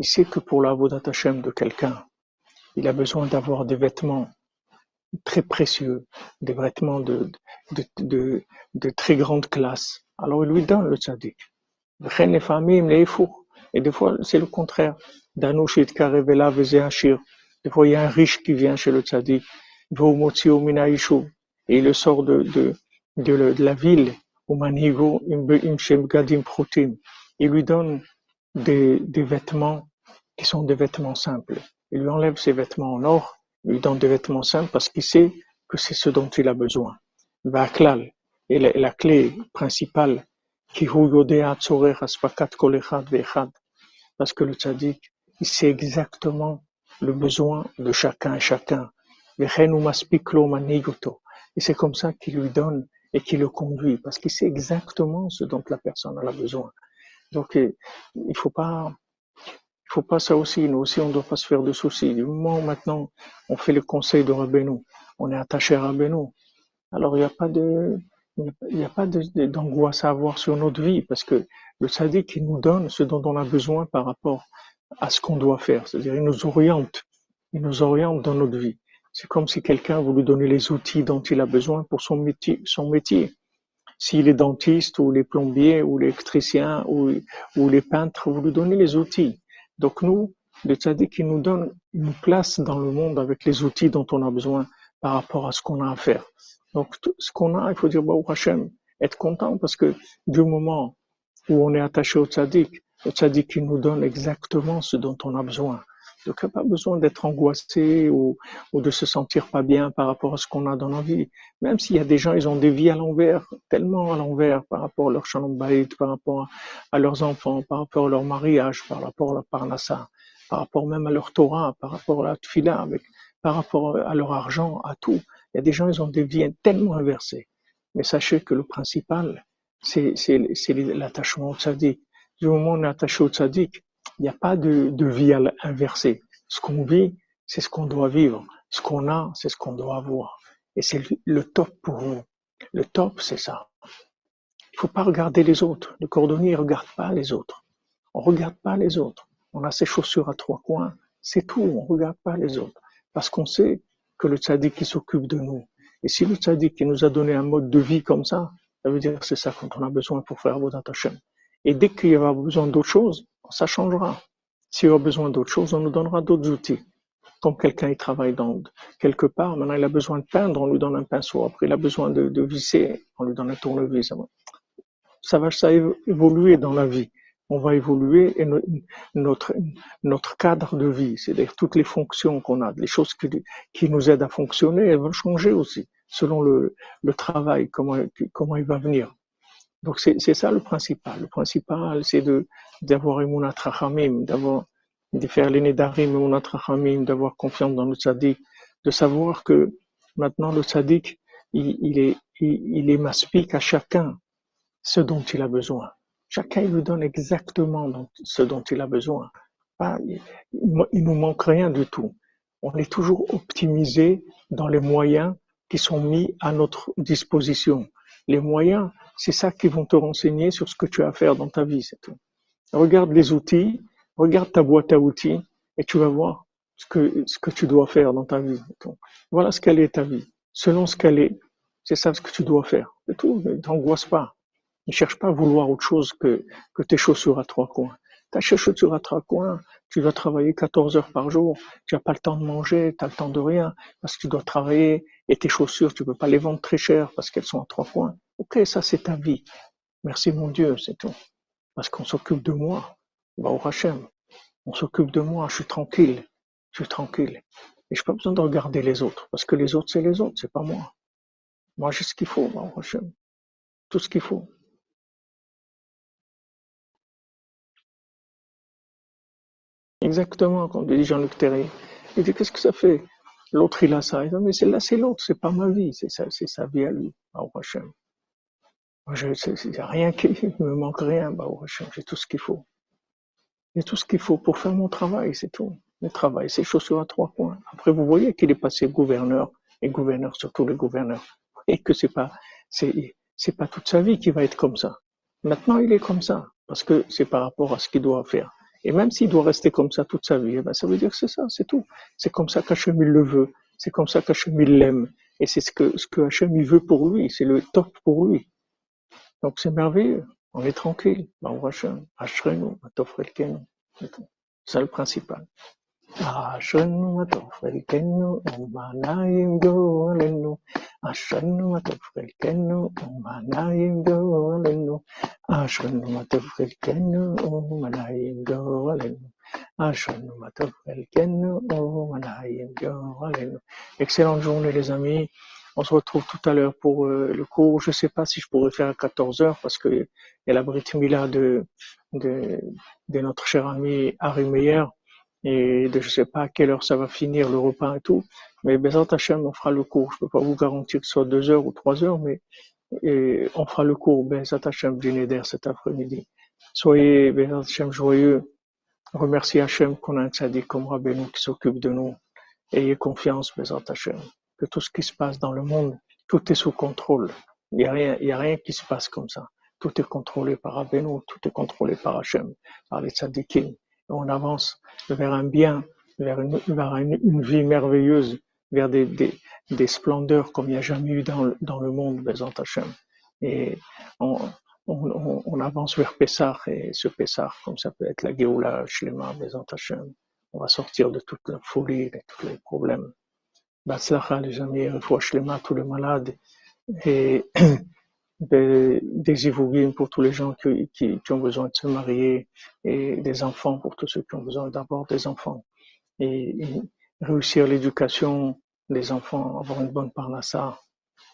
il sait que pour l'avodat Hashem de quelqu'un, il a besoin d'avoir des vêtements très précieux, des vêtements de, de, de, de, très grande classe. Alors il lui donne le tzaddik. Et des fois, c'est le contraire. Des fois, il y a un riche qui vient chez le tzaddik. Et il le sort de, de, de, de la ville. Il lui donne des, des vêtements qui sont des vêtements simples. Il lui enlève ses vêtements en or, lui donne des vêtements simples parce qu'il sait que c'est ce dont il a besoin. Et la, la clé principale, parce que le tzaddik, il sait exactement le besoin de chacun et chacun. Et c'est comme ça qu'il lui donne et qu'il le conduit, parce qu'il sait exactement ce dont la personne a besoin. Donc, il faut pas, faut pas ça aussi. Nous aussi, on ne doit pas se faire de soucis. Du moment où maintenant on fait le conseil de Rabbeinu, on est attaché à Rabbeinu, alors il n'y a pas de, il n'y a pas d'angoisse à avoir sur notre vie parce que le sadique il nous donne ce dont on a besoin par rapport à ce qu'on doit faire. C'est-à-dire, il nous oriente, il nous oriente dans notre vie. C'est comme si quelqu'un voulait donner les outils dont il a besoin pour son métier. Son métier. S'il est dentiste ou les plombiers ou l'électricien ou, ou les peintres, vous lui donnez les outils. Donc nous, le tzaddik, il nous donne une place dans le monde avec les outils dont on a besoin par rapport à ce qu'on a à faire. Donc tout ce qu'on a, il faut dire Baruch Hashem, être content parce que du moment où on est attaché au tzaddik, le tzaddik il nous donne exactement ce dont on a besoin. Donc il n'y a pas besoin d'être angoissé ou, ou, de se sentir pas bien par rapport à ce qu'on a dans la vie. Même s'il y a des gens, ils ont des vies à l'envers, tellement à l'envers par rapport à leur shalom par rapport à, leurs enfants, par rapport à leur mariage, par rapport à leur parnassa, par rapport même à leur Torah, par rapport à la tfila, avec, par rapport à leur argent, à tout. Il y a des gens, ils ont des vies tellement inversées. Mais sachez que le principal, c'est l'attachement au tzaddik. Du moment où on est attaché au tzaddik, il n'y a pas de, de vie inversée. Ce qu'on vit, c'est ce qu'on doit vivre. Ce qu'on a, c'est ce qu'on doit avoir. Et c'est le top pour vous. Le top, c'est ça. Il faut pas regarder les autres. Le cordonnier ne regarde pas les autres. On regarde pas les autres. On a ses chaussures à trois coins. C'est tout. On regarde pas les autres. Parce qu'on sait que le tzaddik qui s'occupe de nous. Et si le tzaddik qui nous a donné un mode de vie comme ça, ça veut dire que c'est ça qu'on a besoin pour faire vos Hashem. Et dès qu'il y aura besoin d'autre chose, ça changera. S'il y aura besoin d'autre chose, on nous donnera d'autres outils. comme quelqu'un qui travaille quelque part, maintenant il a besoin de peindre, on lui donne un pinceau. Après, il a besoin de, de visser, on lui donne un tournevis. Ça va, ça évoluer dans la vie. On va évoluer et notre, cadre de vie, c'est-à-dire toutes les fonctions qu'on a, les choses qui, nous aident à fonctionner, elles vont changer aussi selon le, travail, comment il va venir. Donc c'est ça le principal. Le principal, c'est de d'avoir une trachamim, d'avoir de faire les nedarim et d'avoir confiance dans le tzaddik, de savoir que maintenant le tzaddik, il, il est, il, il est maspique à chacun ce dont il a besoin. Chacun il lui donne exactement ce dont il a besoin. il, il nous manque rien du tout. On est toujours optimisé dans les moyens qui sont mis à notre disposition. Les moyens, c'est ça qui vont te renseigner sur ce que tu as à faire dans ta vie, c'est tout. Regarde les outils, regarde ta boîte à outils et tu vas voir ce que, ce que tu dois faire dans ta vie. Voilà ce qu'elle est ta vie. Selon ce qu'elle est, c'est ça ce que tu dois faire. C'est tout. Ne t'angoisse pas. Ne cherche pas à vouloir autre chose que, que tes chaussures à trois coins. Ta chaussure à trois coins, tu vas travailler 14 heures par jour, tu n'as pas le temps de manger, tu as le temps de rien, parce que tu dois travailler, et tes chaussures, tu peux pas les vendre très cher parce qu'elles sont à trois coins. Ok, ça c'est ta vie. Merci mon Dieu, c'est tout. Parce qu'on s'occupe de moi. Bah, au Hachem. On s'occupe de moi, je suis tranquille. Je suis tranquille. Et je n'ai pas besoin de regarder les autres, parce que les autres, c'est les autres, c'est pas moi. Moi, j'ai ce qu'il faut, bah, au Hachem. Tout ce qu'il faut. Exactement, comme dit Jean-Luc Terry. Il dit, qu'est-ce que ça fait? L'autre, il a ça. Il dit, mais c'est là, c'est l'autre, c'est pas ma vie, c'est sa, c'est sa vie à lui, au Hachem. Moi, je, a rien qui me manque rien, au Hachem, j'ai tout ce qu'il faut. J'ai tout ce qu'il faut pour faire mon travail, c'est tout. Le travail, c'est chaussures à trois points. Après, vous voyez qu'il est passé gouverneur, et gouverneur, surtout les gouverneurs. Et que c'est pas, c'est, c'est pas toute sa vie qui va être comme ça. Maintenant, il est comme ça, parce que c'est par rapport à ce qu'il doit faire. Et même s'il doit rester comme ça toute sa vie, eh ben ça veut dire que c'est ça, c'est tout. C'est comme ça qu'Hachem le veut. C'est comme ça qu'Hachem l'aime. Et c'est ce que, ce veut pour lui. C'est le top pour lui. Donc c'est merveilleux. On est tranquille. Baruch Hachem. Atofrelkenu. C'est le principal. عشان Excellente journée les amis. On se retrouve tout à l'heure pour euh, le cours. Je ne sais pas si je pourrais faire à 14 heures parce qu'il y a la Brit Mila de, de, de notre cher ami Harry Meyer et de, je sais pas à quelle heure ça va finir le repas et tout, mais Bezat Hashem, on fera le cours. Je peux pas vous garantir que ce soit deux heures ou trois heures, mais on fera le cours Bezat Hashem du cet après-midi. Soyez Bezat Hashem joyeux. Remerciez Hashem qu'on a un tzaddik comme Rabbeinu qui s'occupe de nous. Ayez confiance, Bezat Hashem, que tout ce qui se passe dans le monde, tout est sous contrôle. Il n'y a rien, il y a rien qui se passe comme ça. Tout est contrôlé par Rabbeinu, tout est contrôlé par Hashem, par les tzaddikim on avance vers un bien, vers une, vie merveilleuse, vers des, splendeurs comme il n'y a jamais eu dans, le monde, Bézant Hachem. Et on, avance vers Pessah, et ce Pessah, comme ça peut être la Géoula, Shlema, Bézant Hachem, on va sortir de toute la folie, de tous les problèmes. Batzlacha, les amis, Shlema, tous les malades, et des, des pour tous les gens qui, qui, ont besoin de se marier et des enfants pour tous ceux qui ont besoin d'avoir des enfants. Et, réussir l'éducation des enfants, avoir une bonne parnassa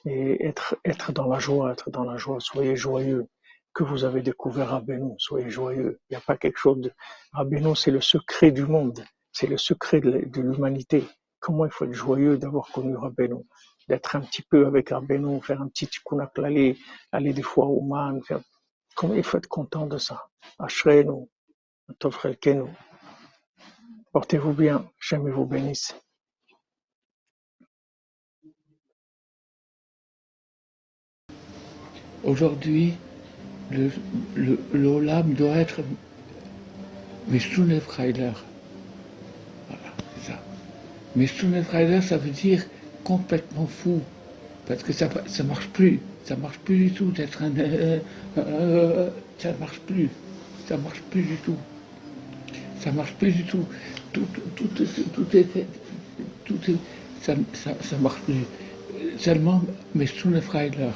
et être, être dans la joie, être dans la joie. Soyez joyeux que vous avez découvert Rabbeinu. Soyez joyeux. Il n'y a pas quelque chose de... Rabbeinu, c'est le secret du monde. C'est le secret de l'humanité. Comment il faut être joyeux d'avoir connu Rabbeinu? D'être un petit peu avec Rabbeinu, faire un petit tikkun aller, aller des fois au man, faire... Comment il faut être content de ça Ashrenu, Tofrelkenu. Portez-vous bien, j'aime vous bénisse. Aujourd'hui, l'olam doit être Meshunefreiler. Voilà, c'est ça. Meshunefreiler, ça veut dire complètement fou. Parce que ça ça marche plus. Ça marche plus du tout d'être un. Euh, euh, ça marche plus. Ça marche plus du tout. Ça marche plus du tout. tout, tout, tout, tout, est, tout est, ça, ça, ça marche plus. Seulement, mes Freiler,